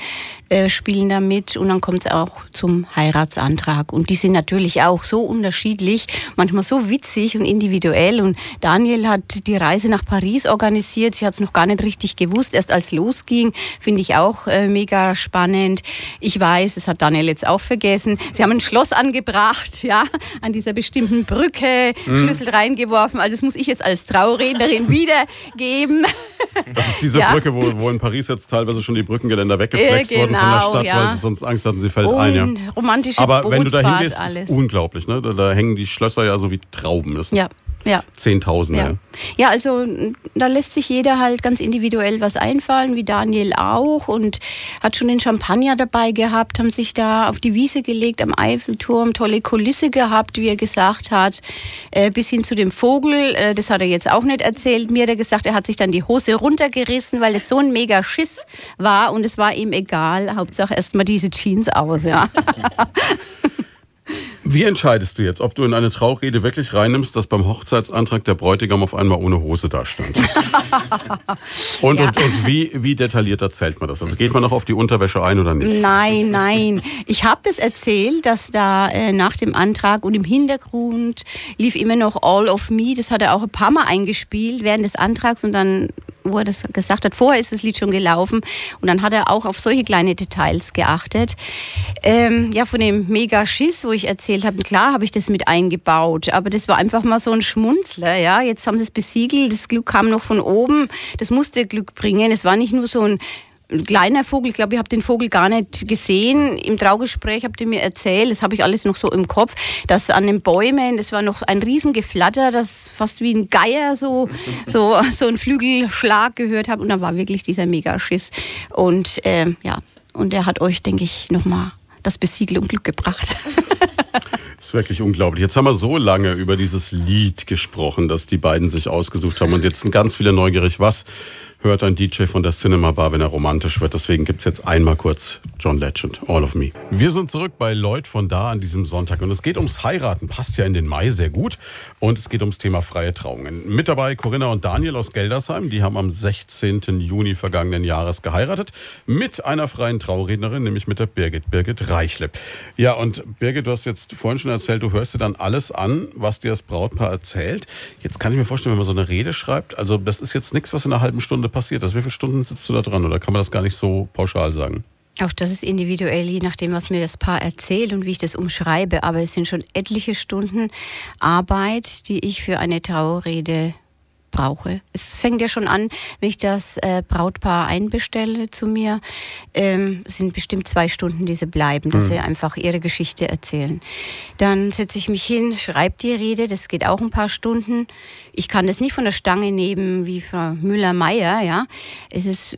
äh, spielen da mit. Und dann kommt es auch zum Heiratsantrag. Und die sind natürlich auch so unterschiedlich, manchmal so witzig und individuell. Und Daniel hat die Reise nach Paris organisiert. Sie hat es noch gar nicht richtig gewusst. Erst als losging, finde ich auch äh, mega spannend. Ich weiß, das hat Daniel jetzt auch vergessen. Sie haben ein Schloss angebracht ja, an dieser bestimmten Brücke mhm. Schlüssel reingeworfen. Also das muss ich jetzt als Traurednerin wiedergeben. Das ist diese ja. Brücke, wo, wo in Paris jetzt teilweise schon die Brückengeländer weggeflext äh, genau, wurden von der genau, Stadt, ja. weil sie sonst Angst hatten, sie fällt Und ein. Ja. Romantische Aber wenn du da hingehst, ist unglaublich. Ne? Da, da, hängen die Schlösser ja so wie Trauben. Das ja. Ja. Zehntausende. Ja. ja, also da lässt sich jeder halt ganz individuell was einfallen, wie Daniel auch und hat schon den Champagner dabei gehabt, haben sich da auf die Wiese gelegt am Eiffelturm, tolle Kulisse gehabt, wie er gesagt hat, äh, bis hin zu dem Vogel, äh, das hat er jetzt auch nicht erzählt. Mir hat er gesagt, er hat sich dann die Hose runtergerissen, weil es so ein mega Schiss war und es war ihm egal. Hauptsache erstmal diese Jeans aus, ja. Wie entscheidest du jetzt, ob du in eine Traurede wirklich reinnimmst, dass beim Hochzeitsantrag der Bräutigam auf einmal ohne Hose dastand? und, ja. und, und wie, wie detailliert erzählt man das? Also geht man noch auf die Unterwäsche ein oder nicht? Nein, nein. Ich habe das erzählt, dass da äh, nach dem Antrag und im Hintergrund lief immer noch All of Me. Das hat er auch ein paar Mal eingespielt während des Antrags und dann wo er das gesagt hat, vorher ist das Lied schon gelaufen und dann hat er auch auf solche kleine Details geachtet. Ähm, ja, von dem Mega-Schiss, wo ich erzählt habe, klar habe ich das mit eingebaut, aber das war einfach mal so ein Schmunzler, ja. Jetzt haben sie es besiegelt, das Glück kam noch von oben, das musste Glück bringen. Es war nicht nur so ein ein kleiner Vogel, ich glaube, ich habe den Vogel gar nicht gesehen. Im Traugespräch habt ihr mir erzählt, das habe ich alles noch so im Kopf, dass an den Bäumen, das war noch ein Riesengeflatter, das fast wie ein Geier so, so, so ein Flügelschlag gehört habe. Und dann war wirklich dieser Megaschiss. Und ähm, ja, und er hat euch, denke ich, nochmal das Besiegel und Glück gebracht. Das ist wirklich unglaublich. Jetzt haben wir so lange über dieses Lied gesprochen, das die beiden sich ausgesucht haben. Und jetzt sind ganz viele neugierig. Was hört ein DJ von der Cinema Bar, wenn er romantisch wird. Deswegen gibt's jetzt einmal kurz John Legend, All of Me. Wir sind zurück bei Lloyd von da an diesem Sonntag und es geht ums Heiraten. Passt ja in den Mai sehr gut. Und es geht ums Thema freie Trauungen. Mit dabei Corinna und Daniel aus Geldersheim. Die haben am 16. Juni vergangenen Jahres geheiratet. Mit einer freien Traurednerin, nämlich mit der Birgit, Birgit Reichle. Ja, und Birgit, du hast jetzt vorhin schon erzählt, du hörst dir dann alles an, was dir das Brautpaar erzählt. Jetzt kann ich mir vorstellen, wenn man so eine Rede schreibt, also das ist jetzt nichts, was in einer halben Stunde passiert ist. Wie viele Stunden sitzt du da dran oder kann man das gar nicht so pauschal sagen? Auch das ist individuell, je nachdem, was mir das Paar erzählt und wie ich das umschreibe. Aber es sind schon etliche Stunden Arbeit, die ich für eine Trauerrede brauche. Es fängt ja schon an, wenn ich das äh, Brautpaar einbestelle zu mir, ähm, sind bestimmt zwei Stunden, die sie bleiben, dass mhm. sie einfach ihre Geschichte erzählen. Dann setze ich mich hin, schreibe die Rede, das geht auch ein paar Stunden. Ich kann das nicht von der Stange nehmen wie Frau Müller-Meyer, ja. Es ist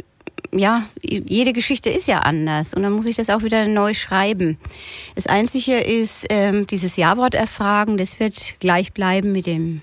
ja, jede Geschichte ist ja anders und dann muss ich das auch wieder neu schreiben. Das Einzige ist ähm, dieses Ja-Wort erfragen, das wird gleich bleiben mit dem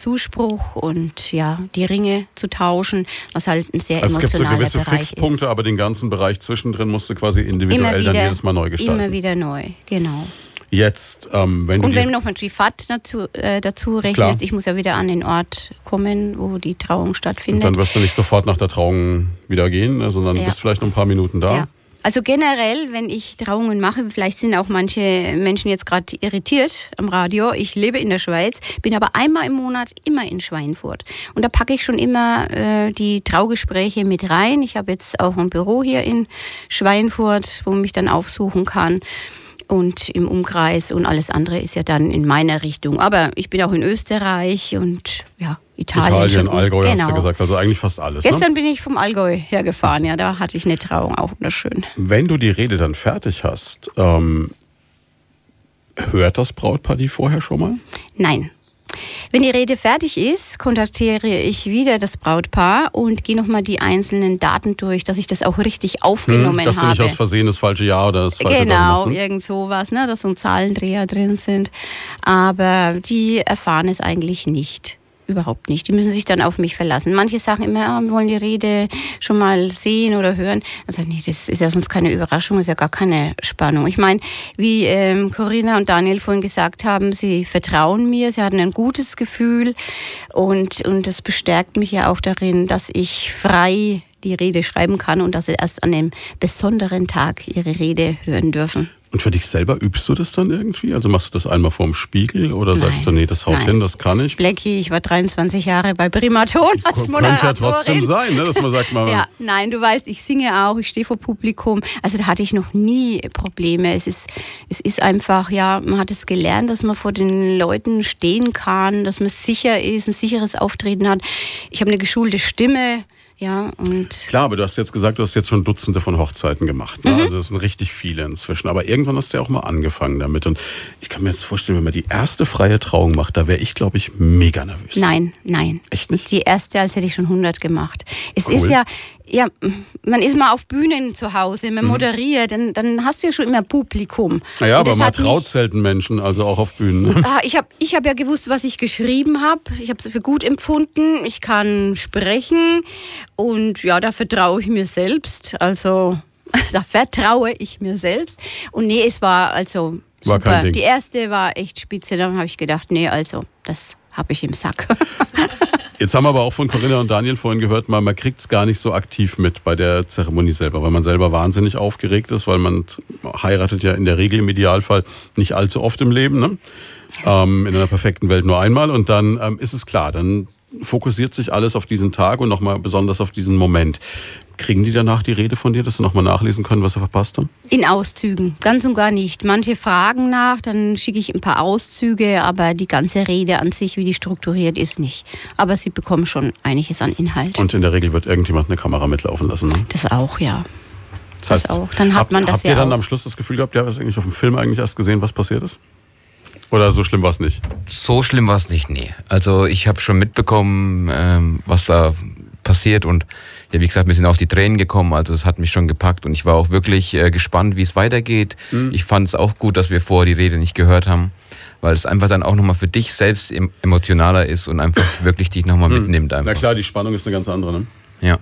Zuspruch und ja, die Ringe zu tauschen, was halt ein sehr also emotionaler Bereich ist. Es gibt so gewisse Fixpunkte, ist. aber den ganzen Bereich zwischendrin musst du quasi individuell wieder, dann jedes Mal neu gestalten. Immer wieder neu, genau. Jetzt, ähm, wenn Und wenn du noch ein Trifat dazu, äh, dazu rechnest, Klar. ich muss ja wieder an den Ort kommen, wo die Trauung stattfindet. Und dann wirst du nicht sofort nach der Trauung wieder gehen, ne, sondern ja. bist vielleicht noch ein paar Minuten da. Ja. Also generell, wenn ich Trauungen mache, vielleicht sind auch manche Menschen jetzt gerade irritiert am Radio. Ich lebe in der Schweiz, bin aber einmal im Monat immer in Schweinfurt. Und da packe ich schon immer äh, die Traugespräche mit rein. Ich habe jetzt auch ein Büro hier in Schweinfurt, wo man mich dann aufsuchen kann und im Umkreis und alles andere ist ja dann in meiner Richtung. Aber ich bin auch in Österreich und ja, Italien. Italien, Allgäu genau. hast du genau. gesagt, also eigentlich fast alles. Ne? Gestern ne? bin ich vom Allgäu hergefahren, ja, da hatte ich eine Trauung, auch wunderschön. Wenn du die Rede dann fertig hast, ähm, hört das Brautpaar die vorher schon mal? Nein. Wenn die Rede fertig ist, kontaktiere ich wieder das Brautpaar und gehe nochmal die einzelnen Daten durch, dass ich das auch richtig aufgenommen hm, dass habe. Dass du nicht aus Versehen das falsche Jahr oder das falsche Genau, ne? irgend sowas, ne, dass so ein Zahlendreher drin sind. Aber die erfahren es eigentlich nicht. Überhaupt nicht. Die müssen sich dann auf mich verlassen. Manche sagen immer, ja, wir wollen die Rede schon mal sehen oder hören. Dann sage ich, das ist ja sonst keine Überraschung, ist ja gar keine Spannung. Ich meine, wie ähm, Corinna und Daniel vorhin gesagt haben, sie vertrauen mir, sie hatten ein gutes Gefühl und, und das bestärkt mich ja auch darin, dass ich frei die Rede schreiben kann und dass sie erst an dem besonderen Tag ihre Rede hören dürfen. Und für dich selber übst du das dann irgendwie? Also machst du das einmal vorm Spiegel oder nein, sagst du, nee, das haut nein. hin, das kann ich? Blackie, ich war 23 Jahre bei Primaton als Moderatorin. Könnte ja trotzdem sein, ne, dass man sagt mal. ja, nein, du weißt, ich singe auch, ich stehe vor Publikum. Also da hatte ich noch nie Probleme. Es ist, es ist einfach, ja, man hat es gelernt, dass man vor den Leuten stehen kann, dass man sicher ist, ein sicheres Auftreten hat. Ich habe eine geschulte Stimme. Ja, und Klar, aber du hast jetzt gesagt, du hast jetzt schon Dutzende von Hochzeiten gemacht. Ne? Mhm. Also das sind richtig viele inzwischen. Aber irgendwann hast du ja auch mal angefangen damit. Und ich kann mir jetzt vorstellen, wenn man die erste freie Trauung macht, da wäre ich, glaube ich, mega nervös. Nein, nein. Echt nicht? Die erste, als hätte ich schon 100 gemacht. Es cool. ist ja, ja, man ist mal auf Bühnen zu Hause, man mhm. moderiert, dann, dann hast du ja schon immer Publikum. Naja, aber man traut selten Menschen, also auch auf Bühnen. Ne? Ah, ich habe ich hab ja gewusst, was ich geschrieben habe. Ich habe es für gut empfunden. Ich kann sprechen und ja, da vertraue ich mir selbst. Also da vertraue ich mir selbst. Und nee, es war also war super. Die erste war echt spitze. Dann habe ich gedacht, nee, also das habe ich im Sack. Jetzt haben wir aber auch von Corinna und Daniel vorhin gehört, man, man kriegt es gar nicht so aktiv mit bei der Zeremonie selber, weil man selber wahnsinnig aufgeregt ist, weil man heiratet ja in der Regel im Idealfall nicht allzu oft im Leben. Ne? Ähm, in einer perfekten Welt nur einmal. Und dann ähm, ist es klar, dann fokussiert sich alles auf diesen Tag und nochmal besonders auf diesen Moment. Kriegen die danach die Rede von dir, dass sie nochmal nachlesen können, was sie verpasst haben? In Auszügen, ganz und gar nicht. Manche fragen nach, dann schicke ich ein paar Auszüge, aber die ganze Rede an sich, wie die strukturiert ist, nicht. Aber sie bekommen schon einiges an Inhalt. Und in der Regel wird irgendjemand eine Kamera mitlaufen lassen, ne? Das auch, ja. Das, heißt, das auch. Dann hat man das habt ja ihr dann auch. am Schluss das Gefühl gehabt, ja, was eigentlich auf dem Film eigentlich erst gesehen, was passiert ist? Oder so schlimm war es nicht? So schlimm war es nicht, nee. Also ich habe schon mitbekommen, ähm, was da passiert und ja, wie gesagt, mir sind auch die Tränen gekommen, also es hat mich schon gepackt und ich war auch wirklich äh, gespannt, wie es weitergeht. Mhm. Ich fand es auch gut, dass wir vorher die Rede nicht gehört haben, weil es einfach dann auch nochmal für dich selbst emotionaler ist und einfach wirklich dich nochmal mhm. mitnimmt. Einfach. Na klar, die Spannung ist eine ganz andere, ne? Ja.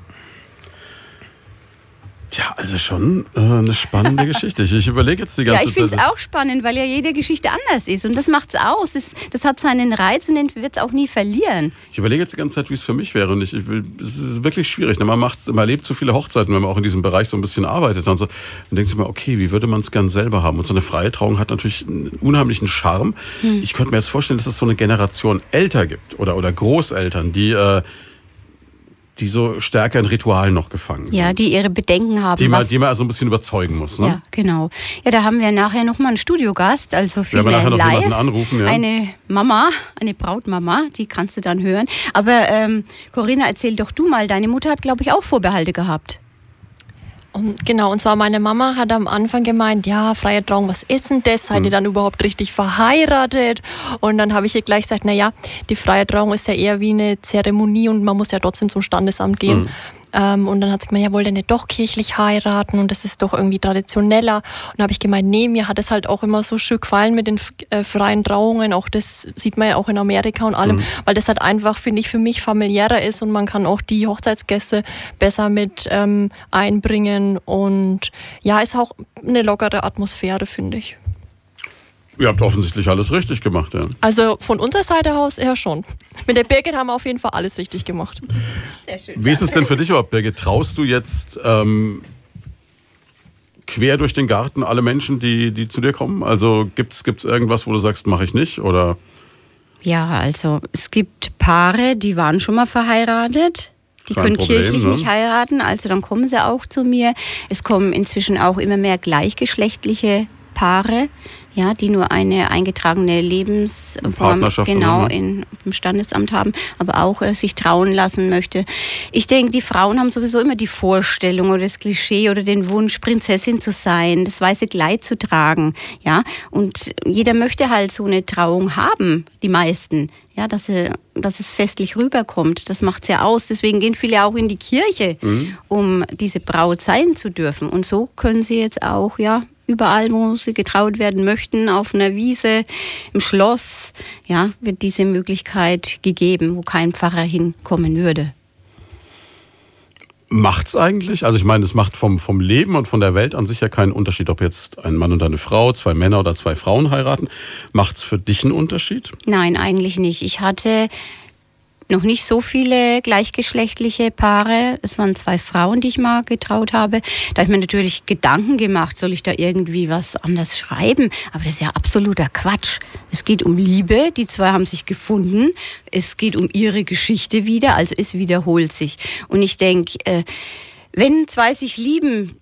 Tja, also schon äh, eine spannende Geschichte. Ich, ich überlege jetzt die ganze Zeit. Ja, ich finde es auch spannend, weil ja jede Geschichte anders ist. Und das macht es aus. Das, das, hat seinen Reiz und den wird es auch nie verlieren. Ich überlege jetzt die ganze Zeit, wie es für mich wäre. Und ich, ich will, es ist wirklich schwierig. Ne? Man, macht, man erlebt so viele Hochzeiten, wenn man auch in diesem Bereich so ein bisschen arbeitet. Und so, dann denkt sich mal, okay, wie würde man es gern selber haben? Und so eine freie Trauung hat natürlich einen unheimlichen Charme. Hm. Ich könnte mir jetzt vorstellen, dass es so eine Generation älter gibt oder, oder Großeltern, die. Äh, die so stärker in Ritualen noch gefangen Ja, sind. die ihre Bedenken haben. die man, die man also ein bisschen überzeugen muss. Ne? Ja, genau. Ja, da haben wir nachher nochmal einen Studiogast, also wir vielmehr nachher noch live. jemanden anrufen, ja. Eine Mama, eine Brautmama, die kannst du dann hören. Aber ähm, Corinna, erzähl doch du mal, deine Mutter hat, glaube ich, auch Vorbehalte gehabt. Und genau, und zwar meine Mama hat am Anfang gemeint, ja, freie Trauung, was ist denn das? Seid ihr dann überhaupt richtig verheiratet? Und dann habe ich ihr gleich gesagt, na ja, die freie Trauung ist ja eher wie eine Zeremonie und man muss ja trotzdem zum Standesamt gehen. Hm. Ähm, und dann hat sie gemeint, ja, wollt ihr nicht doch kirchlich heiraten und das ist doch irgendwie traditioneller. Und da habe ich gemeint, nee, mir hat es halt auch immer so schön gefallen mit den äh, freien Trauungen. Auch das sieht man ja auch in Amerika und allem, weil das halt einfach, finde ich, für mich familiärer ist und man kann auch die Hochzeitsgäste besser mit ähm, einbringen. Und ja, ist auch eine lockere Atmosphäre, finde ich. Ihr habt offensichtlich alles richtig gemacht, ja. Also von unserer Seite aus eher schon. Mit der Birgit haben wir auf jeden Fall alles richtig gemacht. Sehr schön. Wie ist es denn für dich überhaupt, Birgit? Traust du jetzt ähm, quer durch den Garten alle Menschen, die, die zu dir kommen? Also gibt es irgendwas, wo du sagst, mache ich nicht? Oder Ja, also es gibt Paare, die waren schon mal verheiratet. Die Kein können Problem, kirchlich ne? nicht heiraten, also dann kommen sie auch zu mir. Es kommen inzwischen auch immer mehr gleichgeschlechtliche Paare, ja, die nur eine eingetragene Lebensform genau oder, in, im Standesamt haben, aber auch äh, sich trauen lassen möchte. Ich denke, die Frauen haben sowieso immer die Vorstellung oder das Klischee oder den Wunsch, Prinzessin zu sein, das weiße Kleid zu tragen, ja. Und jeder möchte halt so eine Trauung haben, die meisten, ja, dass, sie, dass es festlich rüberkommt. Das macht's ja aus. Deswegen gehen viele auch in die Kirche, um diese Braut sein zu dürfen. Und so können sie jetzt auch, ja, überall, wo sie getraut werden möchten, auf einer Wiese, im Schloss, ja, wird diese Möglichkeit gegeben, wo kein Pfarrer hinkommen würde. macht's eigentlich? Also ich meine, es macht vom, vom Leben und von der Welt an sich ja keinen Unterschied, ob jetzt ein Mann und eine Frau, zwei Männer oder zwei Frauen heiraten. Macht's für dich einen Unterschied? Nein, eigentlich nicht. Ich hatte noch nicht so viele gleichgeschlechtliche Paare. Es waren zwei Frauen, die ich mal getraut habe. Da habe ich mir natürlich Gedanken gemacht, soll ich da irgendwie was anders schreiben? Aber das ist ja absoluter Quatsch. Es geht um Liebe, die zwei haben sich gefunden. Es geht um ihre Geschichte wieder, also es wiederholt sich. Und ich denke, äh, wenn zwei sich lieben,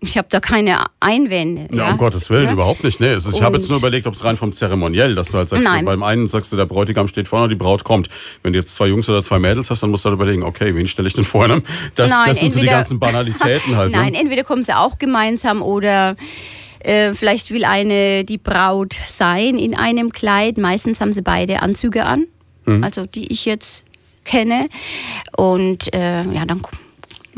ich habe da keine Einwände. Ja, um Gottes Willen, Ja? überhaupt nicht. Nee, ist, ich habe jetzt nur überlegt, ob es rein vom Zeremoniell, dass du halt sagst, Nein. beim einen sagst du, der Bräutigam steht vorne, die Braut kommt. Wenn du jetzt zwei Jungs oder zwei Mädels hast, dann musst du halt überlegen, okay, wen stelle ich denn vorne? Das, Nein, das sind so die entweder- ganzen Banalitäten halt. Nein, ne? entweder kommen sie auch gemeinsam oder äh, vielleicht will eine die Braut sein in einem Kleid. Meistens haben sie beide Anzüge an, Mhm. also die ich jetzt kenne. Und äh, ja, dann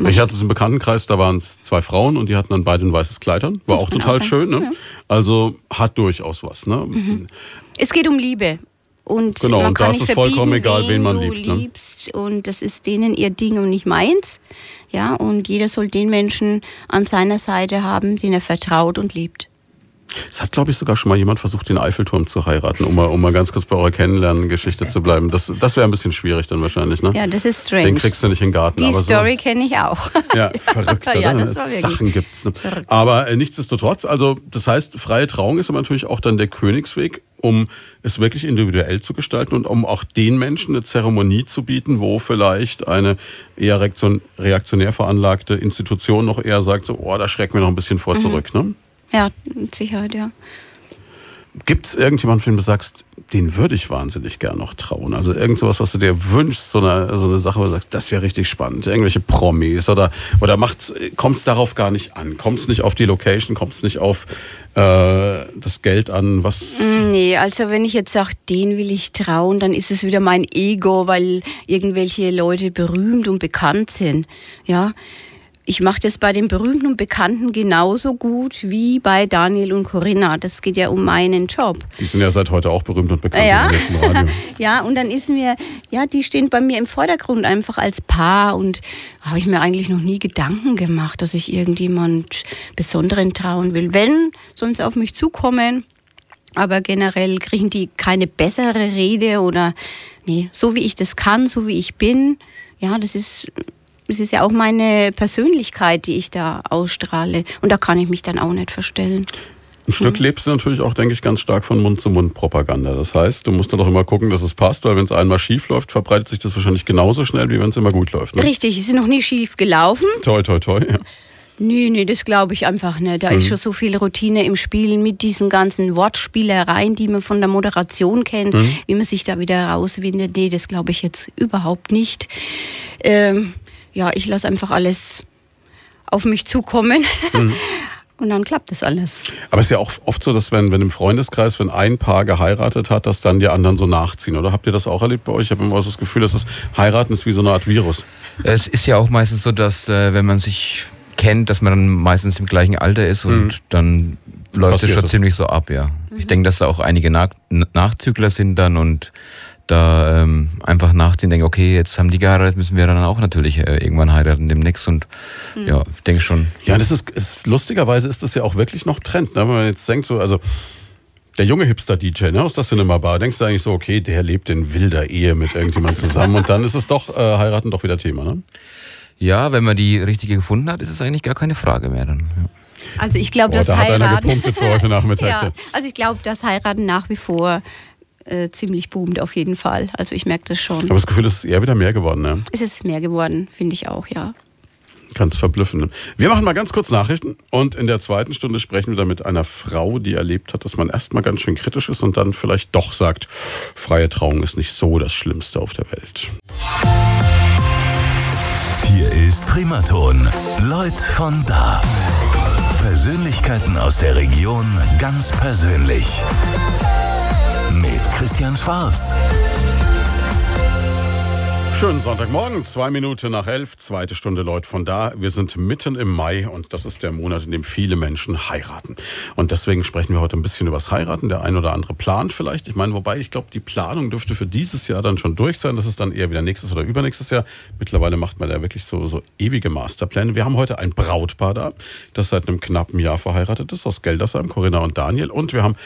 Ich hatte es im Bekanntenkreis, da waren es zwei Frauen und die hatten dann beide ein weißes Kleid an. War auch kann total auch schön, ne? ja. Also hat durchaus was, ne? es geht um Liebe. Und Genau, man und kann da ist es vollkommen egal, wen man du liebt, ne? liebst. Und das ist denen ihr Ding und nicht meins. Ja, und jeder soll den Menschen an seiner Seite haben, den er vertraut und liebt. Es hat, glaube ich, sogar schon mal jemand versucht, den Eiffelturm zu heiraten, um mal, um mal ganz kurz bei eurer Kennenlernen-Geschichte zu bleiben. Das, das wäre ein bisschen schwierig dann wahrscheinlich, ne? Ja, das ist strange. Den kriegst du nicht in den Garten. Die Story kenne ich auch. So, ja, verrückt? Ja, wirklich Sachen gibt's. Ne? verrückt. Aber äh, nichtsdestotrotz, also das heißt, freie Trauung ist aber natürlich auch dann der Königsweg, um es wirklich individuell zu gestalten und um auch den Menschen eine Zeremonie zu bieten, wo vielleicht eine eher reaktion, reaktionär veranlagte Institution noch eher sagt, so, oh, da schrecken wir noch ein bisschen Mhm. vor zurück. Ne? Ja, mit Sicherheit, ja. Gibt es irgendjemanden, von dem du sagst, den würde ich wahnsinnig gern noch trauen? Also irgend sowas, was du dir wünschst, so eine, so eine Sache, wo du sagst, das wäre richtig spannend. Irgendwelche Promis oder, oder kommt es darauf gar nicht an? Kommt es nicht auf die Location, kommt es nicht auf äh, das Geld an? Was? Nee, also wenn ich jetzt sage, den will ich trauen, dann ist es wieder mein Ego, weil irgendwelche Leute berühmt und bekannt sind. Ja. Ich mache das bei den Berühmten und Bekannten genauso gut wie bei Daniel und Corinna. Das geht ja um meinen Job. Die sind ja seit heute auch berühmt und bekannt Ja. im Radio. ja, und dann ist mir, ja, die stehen bei mir im Vordergrund einfach als Paar und habe ich mir eigentlich noch nie Gedanken gemacht, dass ich irgendjemand Besonderen trauen will. Wenn, sollen sie auf mich zukommen. Aber generell kriegen die keine bessere Rede oder, nee, so wie ich das kann, so wie ich bin. Ja, das ist, das ist ja auch meine Persönlichkeit, die ich da ausstrahle. Und da kann ich mich dann auch nicht verstellen. Ein Stück lebst du natürlich auch, denke ich, ganz stark von Mund-zu-Mund-Propaganda. Das heißt, du musst da doch immer gucken, dass es passt, weil wenn es einmal schief läuft, verbreitet sich das wahrscheinlich genauso schnell, wie wenn es immer gut läuft. Ne? Richtig, es ist noch nie schief gelaufen. Toi, toi, toi. Ja. Nee, nee, das glaube ich einfach nicht. Da ist schon so viel Routine im Spielen mit diesen ganzen Wortspielereien, die man von der Moderation kennt, wie man sich da wieder rauswindet. Nee, das glaube ich jetzt überhaupt nicht. Ähm, ja, ich lasse einfach alles auf mich zukommen. Und dann klappt das alles. Aber es ist ja auch oft so, dass wenn, wenn im Freundeskreis, wenn ein Paar geheiratet hat, dass dann die anderen so nachziehen. Oder habt ihr das auch erlebt bei euch? Ich habe immer so das Gefühl, dass das Heiraten ist wie so eine Art Virus. Es ist ja auch meistens so, dass äh, wenn man sich kennt, dass man dann meistens im gleichen Alter ist und dann läuft es schon das. ziemlich so ab, ja. Ich denke, dass da auch einige Nach Nachzügler sind dann und da ähm, einfach nachziehen, denken, okay, jetzt haben die geheiratet, müssen wir dann auch natürlich äh, irgendwann heiraten demnächst und ja, ich denke schon. Ja, das ist, ist lustigerweise ist das ja auch wirklich noch Trend. Ne? Wenn man jetzt denkt, so, also der junge Hipster-DJ ne, aus der Cinema Bar, denkst du eigentlich so, okay, der lebt in wilder Ehe mit irgendjemand zusammen und dann ist es doch, äh, heiraten doch wieder Thema, ne? Ja, wenn man die richtige gefunden hat, ist es eigentlich gar keine Frage mehr dann. Ja. Also ich glaube, das da hat einer Heiraten. gepunktet für heute Nachmittag. ja, also ich glaube, das Heiraten nach wie vor äh, ziemlich boomt auf jeden Fall. Also ich merke das Ich schon. habe das Gefühl, es ist eher wieder mehr geworden, ne? Es ist mehr geworden, finde ich auch, ja. Ganz verblüffend. Wir machen mal ganz kurz Nachrichten und in der zweiten Stunde sprechen wir dann mit einer Frau, die erlebt hat, dass man erstmal ganz schön kritisch ist und dann vielleicht doch sagt, freie Trauung ist nicht so das Schlimmste auf der Welt. Hier ist Primaton. Leut von da. Persönlichkeiten aus der Region ganz persönlich. Christian Schwarz. Schönen Sonntagmorgen, zwei Minuten nach elf, zweite Stunde Leute von da. Wir sind mitten im Mai und das ist der Monat, in dem viele Menschen heiraten. Und deswegen sprechen wir heute ein bisschen über das Heiraten. Der ein oder andere plant vielleicht. Ich meine, wobei ich glaube, die Planung dürfte für dieses Jahr dann schon durch sein. Das ist dann eher wieder nächstes oder übernächstes Jahr. Mittlerweile macht man da wirklich so, so ewige Masterpläne. Wir haben heute ein Brautpaar da, das seit einem knappen Jahr verheiratet ist, aus Geldersheim, Corinna und Daniel. Und wir haben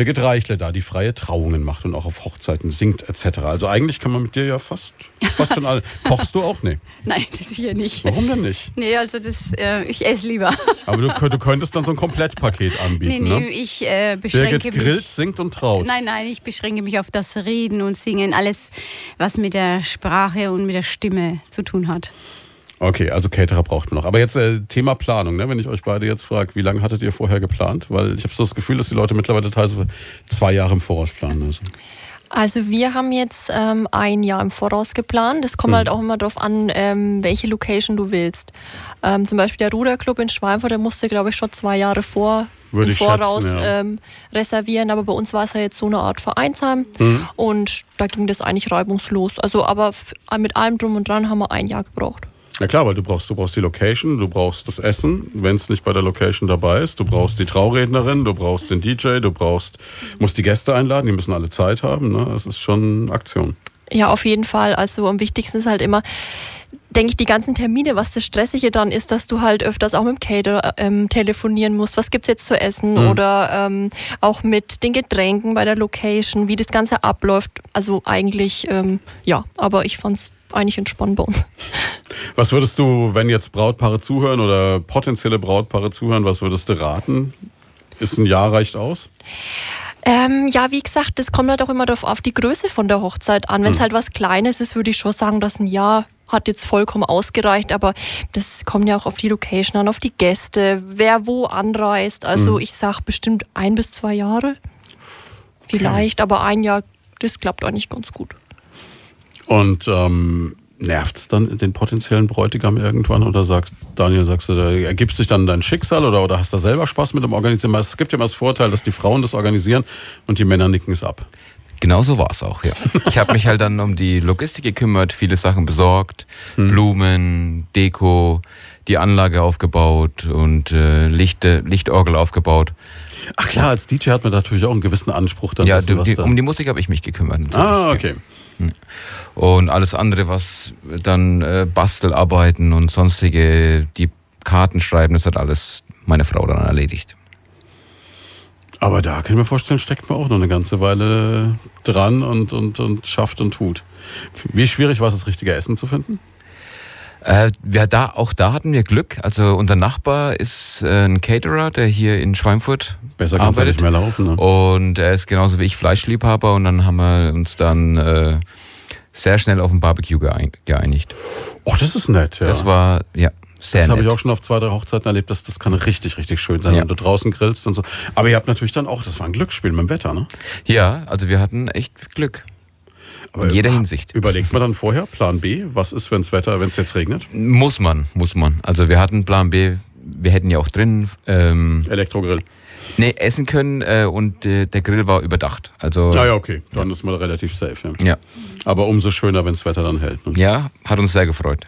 Birgit Reichle da, die freie Trauungen macht und auch auf Hochzeiten singt etc. Also eigentlich kann man mit dir ja fast, fast schon alle. Kochst du auch? Nee. Nein, das hier nicht. Warum denn nicht? Nee, also das, äh, ich esse lieber. Aber du, du könntest dann so ein Komplettpaket Nee, anbieten, nee, ne? ich äh, beschränke Birgit mich. grillt, singt und traut. Nein, nein, ich beschränke mich auf das Reden und Singen, alles, was mit der Sprache und mit der Stimme zu tun hat. Okay, also Caterer braucht man noch. Aber jetzt äh, Thema Planung, ne? wenn ich euch beide jetzt frage, wie lange hattet ihr vorher geplant? Weil ich habe so das Gefühl, dass die Leute mittlerweile teilweise zwei Jahre im Voraus planen. Also. Also wir haben jetzt ähm, ein Jahr im Voraus geplant. Es Mhm. kommt halt auch immer darauf an, ähm, welche Location du willst. Ähm, zum Beispiel der Ruderclub in Schweinfurt, der musste, glaube ich, schon zwei Jahre vor Würde im Voraus schätzen, ja. ähm, reservieren. Aber bei uns war es ja jetzt so eine Art Vereinsheim Mhm. und da ging das eigentlich reibungslos. Also aber mit allem drum und dran haben wir ein Jahr gebraucht. Ja klar, weil du brauchst, du brauchst die Location, du brauchst das Essen, wenn es nicht bei der Location dabei ist, du brauchst die Traurednerin, du brauchst den DJ, du brauchst, musst die Gäste einladen, die müssen alle Zeit haben. Ne? Das ist schon Aktion. Ja, auf jeden Fall. Also am wichtigsten ist halt immer, denke ich, die ganzen Termine, was das Stressige dann ist, dass du halt öfters auch mit dem Caterer ähm, telefonieren musst. Was gibt's jetzt zu essen? Oder ähm, auch mit den Getränken bei der Location, wie das Ganze abläuft. Also eigentlich, ähm, ja, aber ich fand's eigentlich entspannt bei uns. Was würdest du, wenn jetzt Brautpaare zuhören oder potenzielle Brautpaare zuhören, was würdest du raten? Ist ein Jahr reicht aus? Ähm, ja, wie gesagt, das kommt halt auch immer darauf auf die Größe von der Hochzeit an. Wenn es halt was Kleines ist, würde ich schon sagen, dass ein Jahr hat jetzt vollkommen ausgereicht, aber das kommt ja auch auf die Location an, auf die Gäste, wer wo anreist. Also ich sag bestimmt ein bis zwei Jahre. Vielleicht, aber ein Jahr, das klappt eigentlich ganz gut. Und ähm, nervt es dann den potenziellen Bräutigam irgendwann oder sagst, Daniel, sagst du, da ergibst dich dann dein Schicksal oder, oder hast du selber Spaß mit dem Organisieren? Es gibt ja immer das Vorteil, dass die Frauen das organisieren und die Männer nicken es ab. Genau so war es auch, ja. Ich habe mich halt dann um die Logistik gekümmert, viele Sachen besorgt, Blumen, Deko, die Anlage aufgebaut und äh, Lichte, Lichtorgel aufgebaut. Ach klar, als DJ hat man natürlich auch einen gewissen Anspruch. Dann ja, dessen, die, um die Musik habe ich mich gekümmert. natürlich. Ah, okay. Und alles andere, was dann äh, Bastelarbeiten und sonstige, die Karten schreiben, das hat alles meine Frau dann erledigt. Aber da kann ich mir vorstellen, steckt man auch noch eine ganze Weile dran und, und, und schafft und tut. Wie schwierig war es, das richtige Essen zu finden? Äh, wir da, auch da hatten wir Glück. Also unser Nachbar ist äh, ein Caterer, der hier in Schweinfurt Besser kann's ja arbeitet. nicht mehr laufen. Ne? Und er ist genauso wie ich Fleischliebhaber und dann haben wir uns dann äh, sehr schnell auf ein Barbecue geein- geeinigt. Oh, das ist nett, ja. Das war, ja, sehr das habe ich auch schon auf zwei, drei Hochzeiten erlebt. Das, das kann richtig, richtig schön sein, Ja. wenn du draußen grillst und so. Aber ihr habt natürlich dann auch, das war ein Glücksspiel mit dem Wetter, ne? Ja, also wir hatten echt Glück. Aber In jeder Hinsicht. Überlegt man dann vorher, Plan B, was ist, wenn es Wetter, wenn es jetzt regnet? Muss man, muss man. Also wir hatten Plan B, wir hätten ja auch drin ähm, Elektrogrill. nee, essen können äh, und äh, der Grill war überdacht. Also Naja, okay, dann ist man relativ safe, ja. ja. Aber umso schöner, wenn das Wetter dann hält. Ne? ja, hat uns sehr gefreut.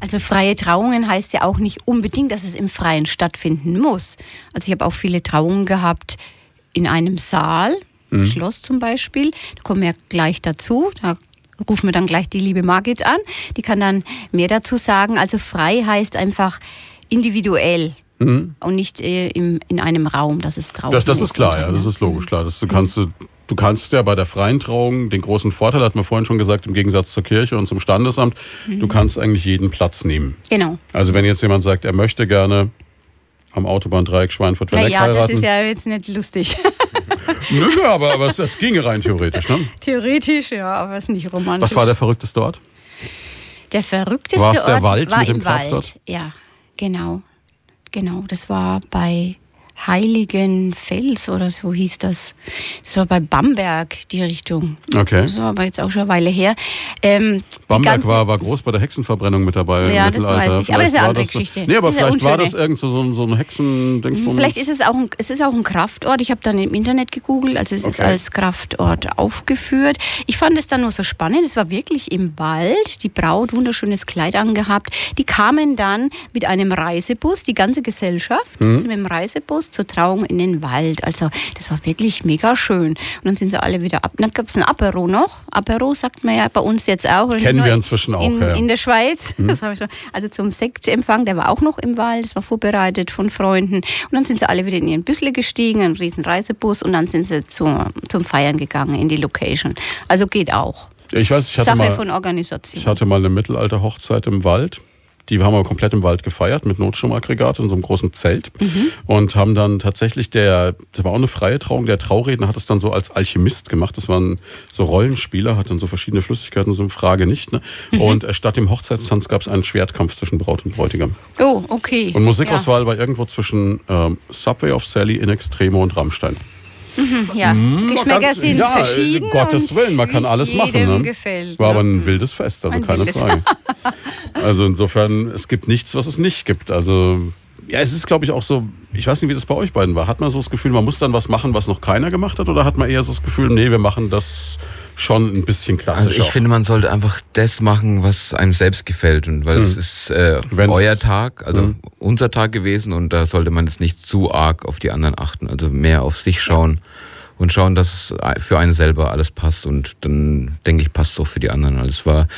Also freie Trauungen heißt ja auch nicht unbedingt, dass es im Freien stattfinden muss. Also ich habe auch viele Trauungen gehabt in einem Saal, im Schloss zum Beispiel. Da kommen wir gleich dazu. Da rufen wir dann gleich die liebe Margit an. Die kann dann mehr dazu sagen. Also frei heißt einfach individuell und nicht äh, im, in einem Raum, dass es draußen Das, das ist klar, ja, das ist logisch, klar. Das, du, kannst, du kannst ja bei der freien Trauung den großen Vorteil, hatten wir vorhin schon gesagt, im Gegensatz zur Kirche und zum Standesamt, du kannst eigentlich jeden Platz nehmen. Genau. Also wenn jetzt jemand sagt, er möchte gerne am Autobahndreieck Schweinfurt-Verleck Naja, das heiraten. ist ja jetzt nicht lustig. Nö, nö, aber, aber es, es ginge rein theoretisch. Ne? Theoretisch, ja, aber es ist nicht romantisch. Was war der verrückteste Ort? Der verrückteste War's der Ort Wald war mit dem im Wald. Kraftort? Ja, genau. Genau, das war bei Heiligenfels oder so hieß das. Das war bei Bamberg, die Richtung. Okay. Das war aber jetzt auch schon eine Weile her. Ähm, Bamberg war, war groß bei der Hexenverbrennung mit dabei Ja, im das Mittelalter. weiß ich. Aber das ist eine andere das Geschichte. Nee, aber Das ist vielleicht war das irgend so, so, ein- Hexendingsbums. Vielleicht ist es auch ein, es ist auch ein Kraftort. Ich habe dann im Internet gegoogelt, also es ist Okay. als Kraftort aufgeführt. Ich fand es dann nur so spannend. Es war wirklich im Wald. Die Braut wunderschönes Kleid angehabt. Die kamen dann mit einem Reisebus, die ganze Gesellschaft, Mhm. mit dem Reisebus zur Trauung in den Wald. Also das war wirklich mega schön. Und dann sind sie alle wieder ab. Dann gab es ein Apero noch. Apero sagt man ja bei uns jetzt auch. oder Kennen wir inzwischen auch, In, ja. in der Schweiz. Das habe ich schon. Also zum Sektempfang, der war auch noch im Wald. Das war vorbereitet von Freunden. Und dann sind sie alle wieder in ihren Büssle gestiegen, einen riesen Reisebus. Und dann sind sie zum, zum Feiern gegangen in die Location. Also geht auch. Ich weiß, ich hatte Sache mal, von Organisation. ich hatte mal eine Mittelalter-Hochzeit im Wald. Die haben wir komplett im Wald gefeiert mit Notstromaggregat in so einem großen Zelt Mhm. und haben dann tatsächlich der, das war auch eine freie Trauung, der Trauredner hat es dann so als Alchemist gemacht. Das waren so Rollenspieler, hat dann so verschiedene Flüssigkeiten, so eine Frage nicht. Ne? Mhm. Und äh, statt dem Hochzeitstanz gab es einen Schwertkampf zwischen Braut und Bräutigam. oh, okay. Und Musikauswahl war irgendwo zwischen ähm, Subway of Sally, In Extremo und Rammstein. Ja, ja. Geschmäcker Ganz- sind ja, verschieden. Um Gottes Willen, man kann alles machen. Ne? gefällt. War aber ein wildes Fest, also Ein keine wildes. Frage. Also insofern, es gibt nichts, was es nicht gibt. Also ja, es ist, glaube ich, auch so, ich weiß nicht, wie das bei euch beiden war. Hat man so das Gefühl, man muss dann was machen, was noch keiner gemacht hat? Oder hat man eher so das Gefühl, nee, wir machen das schon ein bisschen Also klassisch ich finde, man sollte einfach das machen, was einem selbst gefällt. Und weil es ist äh, Hm. Wenn's- euer Tag, also Hm. unser Tag gewesen und da sollte man jetzt nicht zu arg auf die anderen achten. Also mehr auf sich schauen und schauen, dass es für einen selber alles passt. Und dann denke ich, passt es auch für die anderen. Also es war,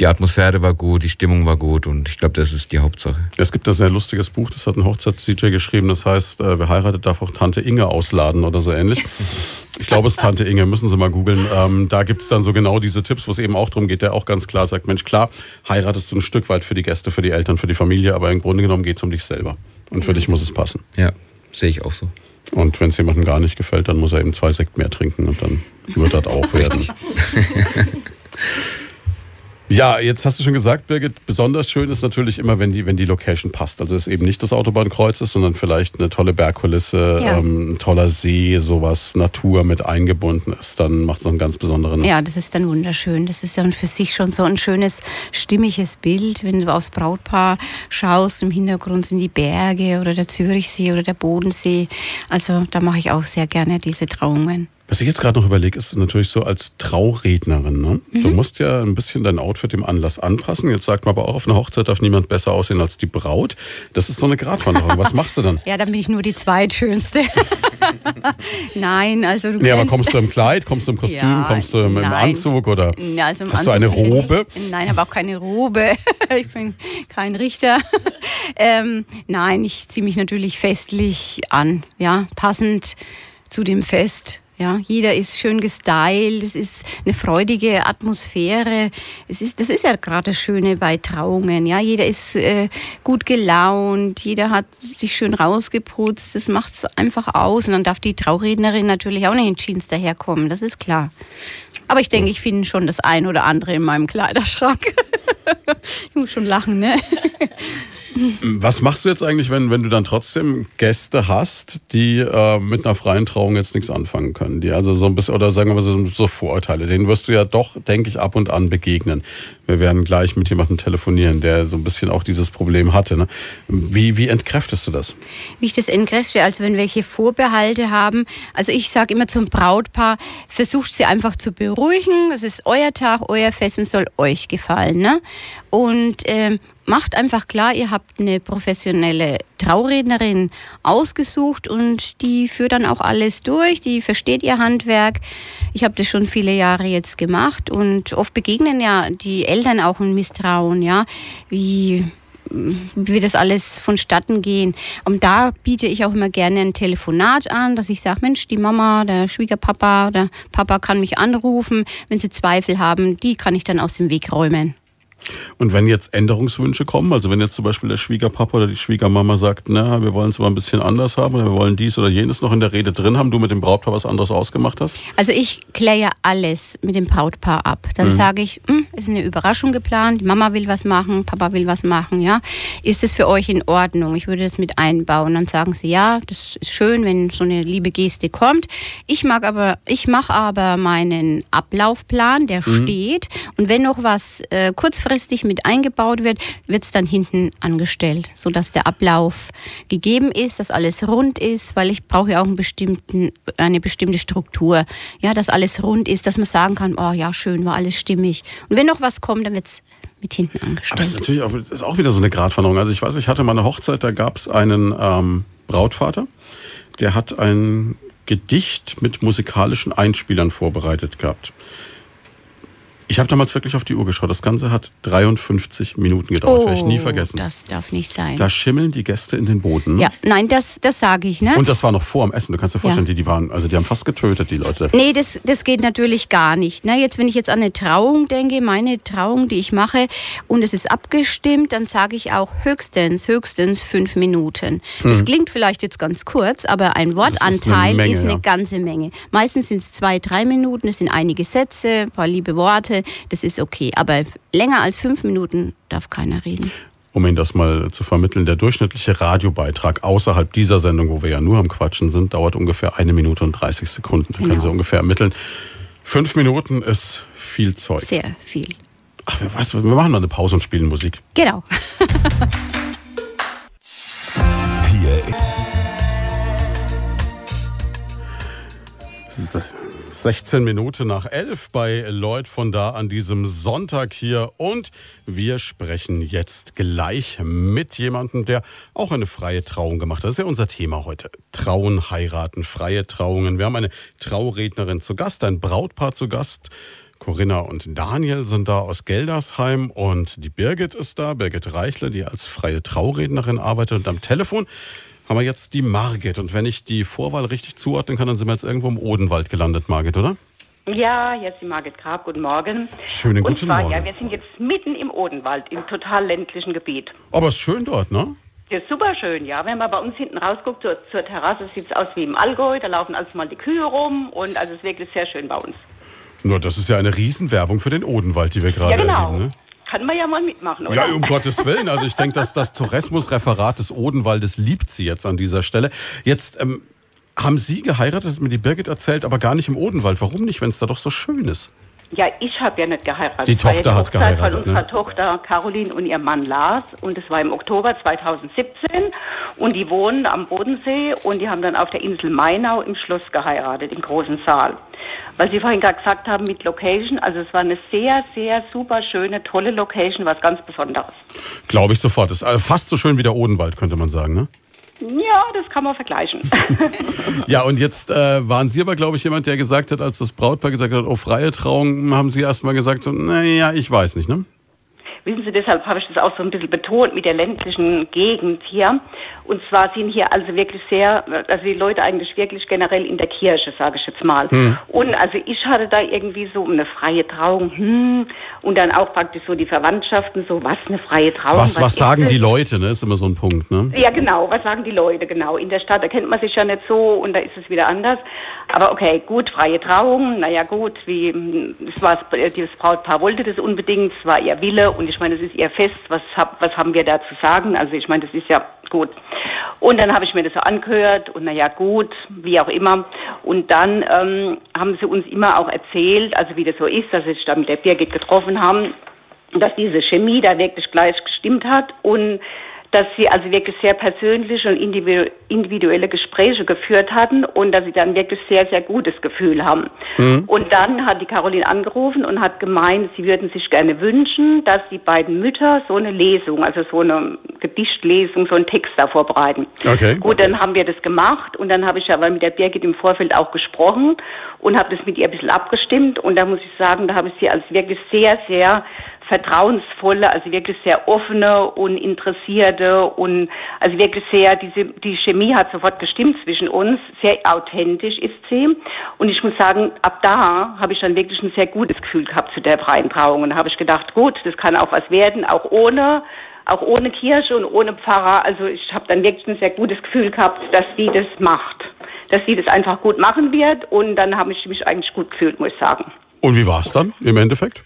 die Atmosphäre war gut, die Stimmung war gut und ich glaube, das ist die Hauptsache. Es gibt ein sehr lustiges Buch, das hat ein Hochzeits-DJ geschrieben, das heißt, äh, wer heiratet, darf auch Tante Inge ausladen oder so ähnlich. Ich glaube, es ist Tante Inge, müssen Sie mal googeln. Ähm, da gibt es dann so genau diese Tipps, wo es eben auch darum geht, der auch ganz klar sagt, Mensch, klar, heiratest du ein Stück weit für die Gäste, für die Eltern, für die Familie, aber im Grunde genommen geht es um dich selber. Und für dich muss es passen. Ja, sehe ich auch so. Und wenn es jemandem gar nicht gefällt, dann muss er eben zwei Sekt mehr trinken und dann wird das auch werden. Ja, jetzt hast du schon gesagt, Birgit, besonders schön ist natürlich immer, wenn die, wenn die Location passt. Also es eben nicht das Autobahnkreuz ist, sondern vielleicht eine tolle Bergkulisse, Ja. ähm, ein toller See, sowas, Natur mit eingebunden ist, dann macht es noch einen ganz besonderen. Ja, das ist dann wunderschön. Das ist ja für sich schon so ein schönes, stimmiges Bild, wenn du aufs Brautpaar schaust. Im Hintergrund sind die Berge oder der Zürichsee oder der Bodensee. Also da mache ich auch sehr gerne diese Trauungen. Was ich jetzt gerade noch überlege, ist natürlich so als Traurednerin. Ne? Du Mhm. musst ja ein bisschen dein Outfit dem Anlass anpassen. Jetzt sagt man aber auch, auf einer Hochzeit darf niemand besser aussehen als die Braut. Das ist so eine Gratwanderung. Was machst du dann? Ja, dann bin ich nur die zweitschönste. Nein, also du Nee, aber kommst du im Kleid, kommst du im Kostüm, Ja, kommst du im, im. Anzug oder Ja, also im hast du Anzug eine sicher nicht. Robe? Nein, aber auch keine Robe. Ich bin kein Richter. Ähm, nein, ich ziehe mich natürlich festlich an, ja, passend zu dem Fest. Ja, jeder ist schön gestylt, es ist eine freudige Atmosphäre. Es ist, das ist ja gerade das Schöne bei Trauungen. Ja, jeder ist äh, gut gelaunt, jeder hat sich schön rausgeputzt. Das macht es einfach aus. Und dann darf die Traurednerin natürlich auch nicht in Jeans daherkommen, das ist klar. Aber ich denke, ich finde schon das ein oder andere in meinem Kleiderschrank. ich muss schon lachen, ne? Was machst du jetzt eigentlich, wenn, wenn du dann trotzdem Gäste hast, die äh, mit einer freien Trauung jetzt nichts anfangen können? Die also so ein bisschen, oder sagen wir mal so, Vorurteile, denen wirst du ja doch, denke ich, ab und an begegnen. Wir werden gleich mit jemandem telefonieren, der so ein bisschen auch dieses Problem hatte. Ne? Wie, wie entkräftest du das? Wie ich das entkräfte, also wenn welche Vorbehalte haben. Also ich sage immer zum Brautpaar, versucht sie einfach zu beruhigen. Es ist euer Tag, euer Fest und soll euch gefallen. Ne? Und ähm, macht einfach klar, ihr habt eine professionelle Traurednerin ausgesucht und die führt dann auch alles durch, die versteht ihr Handwerk. Ich habe das schon viele Jahre jetzt gemacht und oft begegnen ja die Eltern auch ein Misstrauen, ja, wie wie das alles vonstatten gehen. Und da biete ich auch immer gerne ein Telefonat an, dass ich sage, Mensch, die Mama, der Schwiegerpapa, der Papa kann mich anrufen, wenn sie Zweifel haben, die kann ich dann aus dem Weg räumen. Und wenn jetzt Änderungswünsche kommen, also wenn jetzt zum Beispiel der Schwiegerpapa oder die Schwiegermama sagt, na, wir wollen es aber ein bisschen anders haben oder wir wollen dies oder jenes noch in der Rede drin haben, du mit dem Brautpaar was anderes ausgemacht hast? Also ich kläre alles mit dem Brautpaar ab. Dann mhm. sage ich, hm, ist eine Überraschung geplant, die Mama will was machen, Papa will was machen, ja. Ist es für euch in Ordnung? Ich würde das mit einbauen. Dann sagen sie, ja, das ist schön, wenn so eine liebe Geste kommt. Ich mag aber, ich mache aber meinen Ablaufplan, der mhm. steht. Und wenn noch was äh, kurzfristig kurzfristig mit eingebaut wird, wird es dann hinten angestellt, sodass der Ablauf gegeben ist, dass alles rund ist, weil ich brauche ja auch einen bestimmten, eine bestimmte Struktur. Ja, dass alles rund ist, dass man sagen kann, oh ja, schön, war alles stimmig. Und wenn noch was kommt, dann wird es mit hinten angestellt. Aber das ist natürlich auch, ist auch wieder so eine Gratwanderung. Also ich weiß, ich hatte mal eine Hochzeit, da gab es einen ähm, Brautvater, der hat ein Gedicht mit musikalischen Einspielern vorbereitet gehabt. Ich habe damals wirklich auf die Uhr geschaut. Das Ganze hat 53 Minuten gedauert. Oh, Werde ich nie oh, vergessen. Das darf nicht sein. Da schimmeln die Gäste in den Boden. Ja, nein, das, das sage ich. Ne? Und das war noch vor dem Essen. Du kannst dir vorstellen, ja. die, die waren, also die haben fast getötet, die Leute. Nee, das, das geht natürlich gar nicht. Ne? Jetzt, wenn ich jetzt an eine Trauung denke, meine Trauung, die ich mache, und es ist abgestimmt, dann sage ich auch höchstens, höchstens fünf Minuten. Das hm. klingt vielleicht jetzt ganz kurz, aber ein Wortanteil ist eine, Menge, ist eine ja. ganze Menge. Meistens sind es zwei, drei Minuten, es sind einige Sätze, ein paar liebe Worte das ist okay. Aber länger als fünf Minuten darf keiner reden. Um Ihnen das mal zu vermitteln, der durchschnittliche Radiobeitrag außerhalb dieser Sendung, wo wir ja nur am Quatschen sind, dauert ungefähr eine Minute und 30 Sekunden. Da genau. können Sie ungefähr ermitteln. Fünf Minuten ist viel Zeug. Sehr viel. Ach, du, wir machen mal eine Pause und spielen Musik. Genau. Hier. 16 Minuten nach 11 bei Lloyd von da an diesem Sonntag hier und wir sprechen jetzt gleich mit jemandem, der auch eine freie Trauung gemacht hat. Das ist ja unser Thema heute. Trauen, heiraten, freie Trauungen. Wir haben eine Traurednerin zu Gast, ein Brautpaar zu Gast. Corinna und Daniel sind da aus Geldersheim und die Birgit ist da, Birgit Reichle, die als freie Traurednerin arbeitet und am Telefon haben wir jetzt die Margit. Und wenn ich die Vorwahl richtig zuordnen kann, dann sind wir jetzt irgendwo im Odenwald gelandet, Margit, oder? Ja, jetzt die Margit Grab, guten Morgen. Schönen guten zwar, Morgen. Ja, wir sind jetzt mitten im Odenwald, im total ländlichen Gebiet. Aber es ist schön dort, ne? Ja, super schön, ja. Wenn man bei uns hinten rausguckt zur, zur Terrasse, sieht es aus wie im Allgäu. Da laufen also mal die Kühe rum und also es ist wirklich sehr schön bei uns. Nur, das ist ja eine Riesenwerbung für den Odenwald, die wir gerade ja, genau. erleben, ne? Kann man ja mal mitmachen, oder? Ja, um Gottes Willen. Also ich denke, dass das Tourismusreferat des Odenwaldes liebt sie jetzt an dieser Stelle. Jetzt ähm, haben Sie geheiratet, hat mir die Birgit erzählt, aber gar nicht im Odenwald. Warum nicht, wenn es da doch so schön ist? Ja, ich habe ja nicht geheiratet. Die Tochter ja hat geheiratet. Von unserer ne? Tochter Caroline und ihrem Mann Lars. Und es war im Oktober 2017. Und die wohnen am Bodensee und die haben dann auf der Insel Mainau im Schloss geheiratet, im großen Saal. Weil Sie vorhin gerade gesagt haben mit Location, also es war eine sehr, sehr super schöne, tolle Location, was ganz Besonderes. Glaube ich sofort. Das ist äh, fast so schön wie der Odenwald, könnte man sagen, ne? Ja, das kann man vergleichen. ja, und jetzt äh, waren Sie aber, glaube ich, jemand, der gesagt hat, als das Brautpaar gesagt hat, oh, freie Trauung, haben Sie erst mal gesagt, so, naja, ich weiß nicht, ne? Wissen Sie, deshalb habe ich das auch so ein bisschen betont mit der ländlichen Gegend hier. Und zwar sind hier also wirklich sehr, also die Leute eigentlich wirklich generell in der Kirche, sage ich jetzt mal. Hm. Und also ich hatte da irgendwie so eine freie Trauung, hm, und dann auch praktisch so die Verwandtschaften, so was eine freie Trauung. Was, was, was sagen die Leute, ne? Ist immer so ein Punkt, ne? Ja, genau, was sagen die Leute, genau. In der Stadt erkennt man sich ja nicht so und da ist es wieder anders. Aber okay, gut, freie Trauung, naja gut, wie es war das Brautpaar wollte das unbedingt, es war ihr Wille und ich meine, es ist ihr Fest, was, hab, was haben wir da zu sagen? Also ich meine, das ist ja gut. Und dann habe ich mir das so angehört und naja gut, wie auch immer. Und dann ähm, haben sie uns immer auch erzählt, also wie das so ist, dass sie sich da mit der Birgit getroffen haben, dass diese Chemie da wirklich gleich gestimmt hat und dass sie also wirklich sehr persönliche und individuelle Gespräche geführt hatten und dass sie dann wirklich sehr, sehr gutes Gefühl haben. Mhm. Und dann hat die Caroline angerufen und hat gemeint, sie würden sich gerne wünschen, dass die beiden Mütter so eine Lesung, also so eine Gedichtlesung, so einen Text da vorbereiten. Okay. Gut, dann haben wir das gemacht und dann habe ich aber mit der Birgit im Vorfeld auch gesprochen und habe das mit ihr ein bisschen abgestimmt und da muss ich sagen, da habe ich sie als wirklich sehr, sehr vertrauensvolle, also wirklich sehr offene und interessierte und also wirklich sehr, diese, die Chemie hat sofort gestimmt zwischen uns, sehr authentisch ist sie. Und ich muss sagen, ab da habe ich dann wirklich ein sehr gutes Gefühl gehabt zu der freien Trauung. Und da habe ich gedacht, gut, das kann auch was werden, auch ohne auch ohne Kirche und ohne Pfarrer. Also ich habe dann wirklich ein sehr gutes Gefühl gehabt, dass sie das macht. Dass sie das einfach gut machen wird und dann habe ich mich eigentlich gut gefühlt, muss ich sagen. Und wie war es dann im Endeffekt?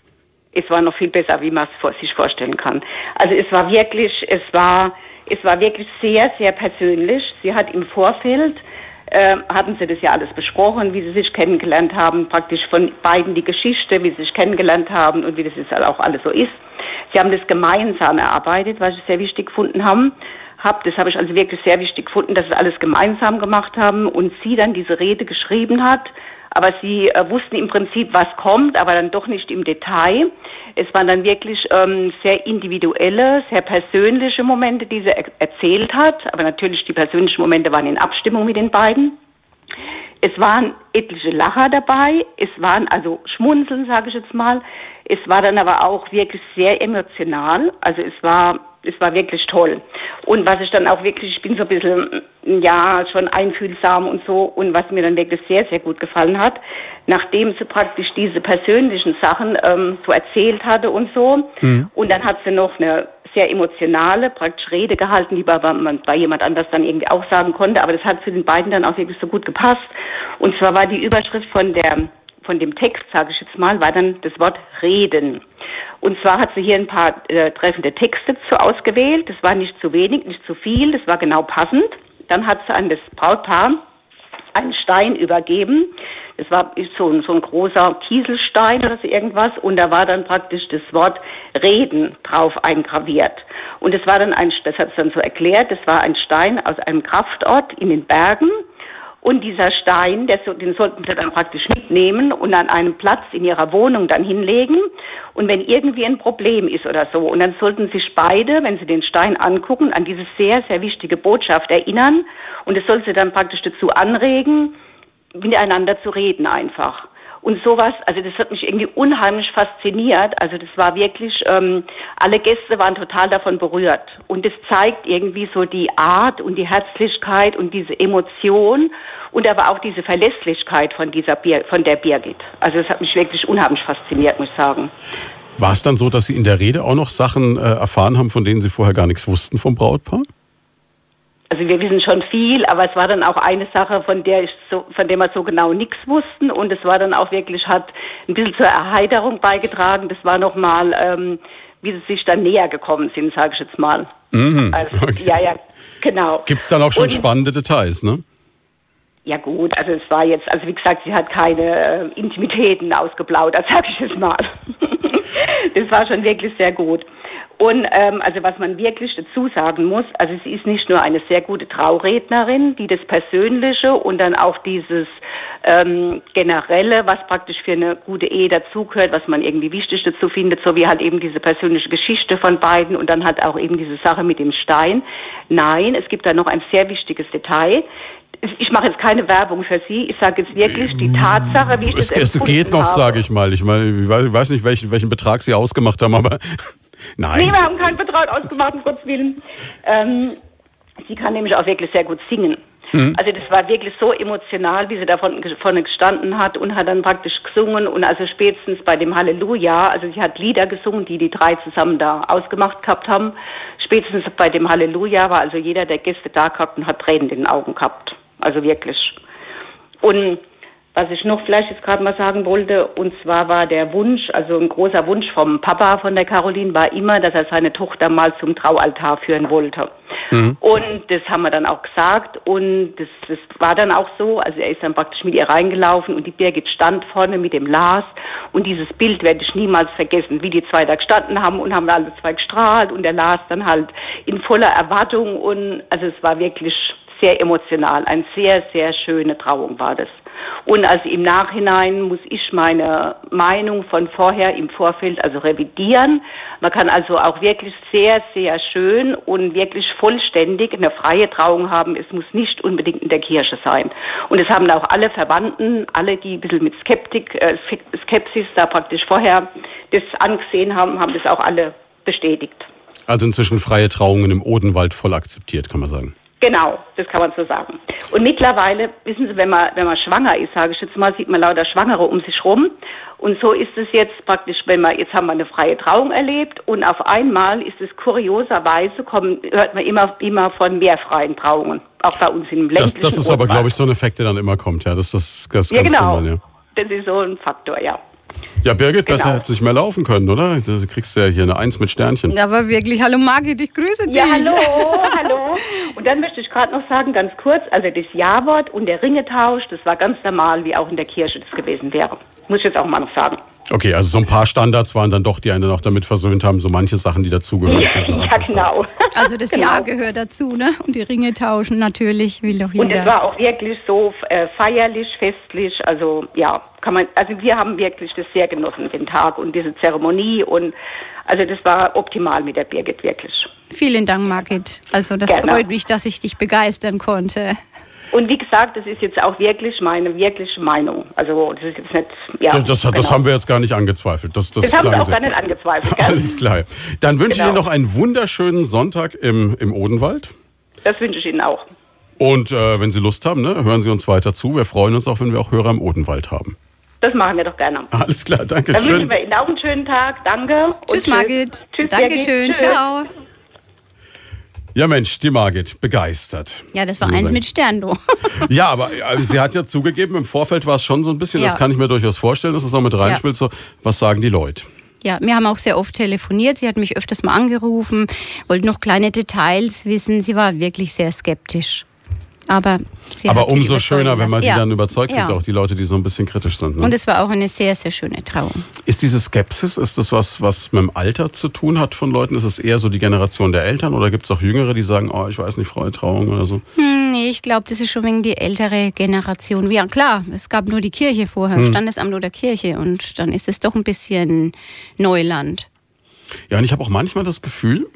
Es war noch viel besser, wie man es sich vorstellen kann. Also es war wirklich, es war, es war wirklich sehr, sehr persönlich. Sie hat im Vorfeld äh, hatten sie das ja alles besprochen, wie sie sich kennengelernt haben, praktisch von beiden die Geschichte, wie sie sich kennengelernt haben und wie das jetzt auch alles so ist. Sie haben das gemeinsam erarbeitet, was sie sehr wichtig gefunden haben. Hab, das habe ich also wirklich sehr wichtig gefunden, dass sie alles gemeinsam gemacht haben und sie dann diese Rede geschrieben hat aber sie äh, wussten im Prinzip, was kommt, aber dann doch nicht im Detail. Es waren dann wirklich ähm, sehr individuelle, sehr persönliche Momente, die sie er erzählt hat, aber natürlich die persönlichen Momente waren in Abstimmung mit den beiden. Es waren etliche Lacher dabei, es waren also Schmunzeln, sage ich jetzt mal. Es war dann aber auch wirklich sehr emotional, also es war es war wirklich toll. Und was ich dann auch wirklich, ich bin so ein bisschen, ja, schon einfühlsam und so, und was mir dann wirklich sehr, sehr gut gefallen hat, nachdem sie praktisch diese persönlichen Sachen ähm, so erzählt hatte und so, mhm. und dann hat sie noch eine sehr emotionale, praktisch Rede gehalten, die man bei jemand anders dann irgendwie auch sagen konnte, aber das hat für den beiden dann auch wirklich so gut gepasst. Und zwar war die Überschrift von der von dem Text, sage ich jetzt mal, war dann das Wort reden. Und zwar hat sie hier ein paar äh, treffende Texte zu ausgewählt. Das war nicht zu wenig, nicht zu viel, das war genau passend. Dann hat sie an das Brautpaar einen Stein übergeben. Das war so ein, so ein großer Kieselstein oder so irgendwas. Und da war dann praktisch das Wort Reden drauf eingraviert. Und das war dann ein, das hat sie dann so erklärt, das war ein Stein aus einem Kraftort in den Bergen. Und dieser Stein, den sollten sie dann praktisch mitnehmen und an einem Platz in ihrer Wohnung dann hinlegen. Und wenn irgendwie ein Problem ist oder so, und dann sollten sich beide, wenn sie den Stein angucken, an diese sehr, sehr wichtige Botschaft erinnern. Und es soll sie dann praktisch dazu anregen, miteinander zu reden einfach. Und sowas, also das hat mich irgendwie unheimlich fasziniert. Also das war wirklich, ähm, alle Gäste waren total davon berührt. Und das zeigt irgendwie so die Art und die Herzlichkeit und diese Emotion und aber auch diese Verlässlichkeit von, dieser Bir von der Birgit. Also das hat mich wirklich unheimlich fasziniert, muss ich sagen. War es dann so, dass Sie in der Rede auch noch Sachen äh, erfahren haben, von denen Sie vorher gar nichts wussten vom Brautpaar? Also wir wissen schon viel, aber es war dann auch eine Sache, von der ich so, von der wir so genau nichts wussten und es war dann auch wirklich, hat ein bisschen zur Erheiterung beigetragen. Das war nochmal, ähm, wie sie sich dann näher gekommen sind, sage ich jetzt mal. Mhm, also, okay. Ja, ja, genau. Gibt es dann auch schon und, spannende Details, ne? Ja gut, also es war jetzt, also wie gesagt, sie hat keine äh, Intimitäten ausgeplaudert, sage ich jetzt mal. das war schon wirklich sehr gut. Und ähm, also was man wirklich dazu sagen muss, also sie ist nicht nur eine sehr gute Traurednerin, die das Persönliche und dann auch dieses ähm, Generelle, was praktisch für eine gute Ehe dazugehört, was man irgendwie wichtig dazu findet, so wie halt eben diese persönliche Geschichte von beiden und dann halt auch eben diese Sache mit dem Stein. Nein, es gibt da noch ein sehr wichtiges Detail ich mache jetzt keine Werbung für Sie. Ich sage jetzt wirklich die Tatsache, wie ich es, es geht noch, sage ich mal. Ich meine, ich weiß nicht, welchen, welchen Betrag Sie ausgemacht haben, aber Nein. Nee, wir haben keinen Vertrag ausgemacht, um Gottes Willen. Ähm, sie kann nämlich auch wirklich sehr gut singen. Also das war wirklich so emotional, wie sie da vorne gestanden hat und hat dann praktisch gesungen und also spätestens bei dem Halleluja, also sie hat Lieder gesungen, die die drei zusammen da ausgemacht gehabt haben. Spätestens bei dem Halleluja war also jeder der Gäste da gehabt und hat Tränen in den Augen gehabt. Also wirklich. Und was ich noch vielleicht jetzt gerade mal sagen wollte, und zwar war der Wunsch, also ein großer Wunsch vom Papa von der Caroline war immer, dass er seine Tochter mal zum Traualtar führen wollte. Und das haben wir dann auch gesagt und das, das war dann auch so. Also er ist dann praktisch mit ihr reingelaufen und die Birgit stand vorne mit dem Lars und dieses Bild werde ich niemals vergessen, wie die zwei da gestanden haben und haben alle zwei gestrahlt und der Lars dann halt in voller Erwartung und also es war wirklich sehr emotional. Eine sehr, sehr schöne Trauung war das. Und also im Nachhinein muss ich meine Meinung von vorher im Vorfeld also revidieren. Man kann also auch wirklich sehr, sehr schön und wirklich vollständig eine freie Trauung haben. Es muss nicht unbedingt in der Kirche sein. Und es haben auch alle Verwandten, alle, die ein bisschen mit Skeptik, äh, Skepsis da praktisch vorher das angesehen haben, haben das auch alle bestätigt. Also inzwischen freie Trauungen im Odenwald voll akzeptiert, kann man sagen. Genau, das kann man so sagen. Und mittlerweile, wissen Sie, wenn man, wenn man schwanger ist, sage ich jetzt mal, sieht man lauter Schwangere um sich rum. Und so ist es jetzt praktisch, wenn man, jetzt haben wir eine freie Trauung erlebt und auf einmal ist es kurioserweise, kommen, hört man immer, immer von mehr freien Trauungen. Auch bei uns im Das, ländlichen das ist aber, glaube ich, so ein Effekt, der dann immer kommt. Ja, das, das, das ist Ja, ganz genau. normal, ja. Das ist so ein Faktor, ja. Ja, Birgit, besser Genau. hätte sich mehr laufen können, oder? Du kriegst ja hier eine Eins mit Sternchen. Aber wirklich, hallo Margit, ich grüße dich. Ja, hallo, hallo. Und dann möchte ich gerade noch sagen, ganz kurz, also das Ja-Wort und der Ringetausch, das war ganz normal, wie auch in der Kirche das gewesen wäre. Muss ich jetzt auch mal noch sagen. Okay, also so ein paar Standards waren dann doch, die einen auch damit versöhnt haben, so manche Sachen, die dazugehören. Ja, genau. Also das Genau. Ja gehört dazu, ne? Und die Ringe tauschen natürlich, will doch Und jeder. es war auch wirklich so äh, feierlich, festlich. Also ja, kann man. Also wir haben wirklich das sehr genossen, den Tag und diese Zeremonie und also das war optimal mit der Birgit wirklich. Vielen Dank, Margit. Also das Gerne. freut mich, dass ich dich begeistern konnte. Und wie gesagt, das ist jetzt auch wirklich meine wirkliche Meinung. Also das ist jetzt nicht. Ja, Das, das, das genau. haben wir jetzt gar nicht angezweifelt. Das, das, Das haben wir auch gar nicht angezweifelt. Gell? Alles klar. Dann wünsche ich Genau. Ihnen noch einen wunderschönen Sonntag im, im Odenwald. Das wünsche ich Ihnen auch. Und äh, wenn Sie Lust haben, ne, hören Sie uns weiter zu. Wir freuen uns auch, wenn wir auch Hörer im Odenwald haben. Das machen wir doch gerne. Alles klar, danke Dann wünschen schön. wir Ihnen auch einen schönen Tag. Danke. und Tschüss, Margit. Tschüss, Dankeschön. Tschüss. Ciao. Ja, Mensch, die Margit, begeistert. Ja, das war man eins sagen. mit Stern, du. Ja, aber äh, sie hat ja zugegeben, im Vorfeld war es schon so ein bisschen, das Ja. kann ich mir durchaus vorstellen, dass es auch mit reinspielt, so, was sagen die Leute? Ja, wir haben auch sehr oft telefoniert. Sie hat mich öfters mal angerufen, wollte noch kleine Details wissen. Sie war wirklich sehr skeptisch. Aber aber umso schöner, wenn man die. Ja. dann überzeugt Ja. auch die Leute, die so ein bisschen kritisch sind. Ne? Und es war auch eine sehr, sehr schöne Trauung. Ist diese Skepsis, ist das was, was mit dem Alter zu tun hat von Leuten? Ist es eher so die Generation der Eltern oder gibt es auch Jüngere, die sagen, oh, ich weiß nicht, freie Trauung oder so? Hm, nee, ich glaube, das ist schon wegen die ältere Generation. Ja, klar, es gab nur die Kirche vorher, Standesamt oder Kirche. Und dann ist es doch ein bisschen Neuland. Ja, und ich habe auch manchmal das Gefühl,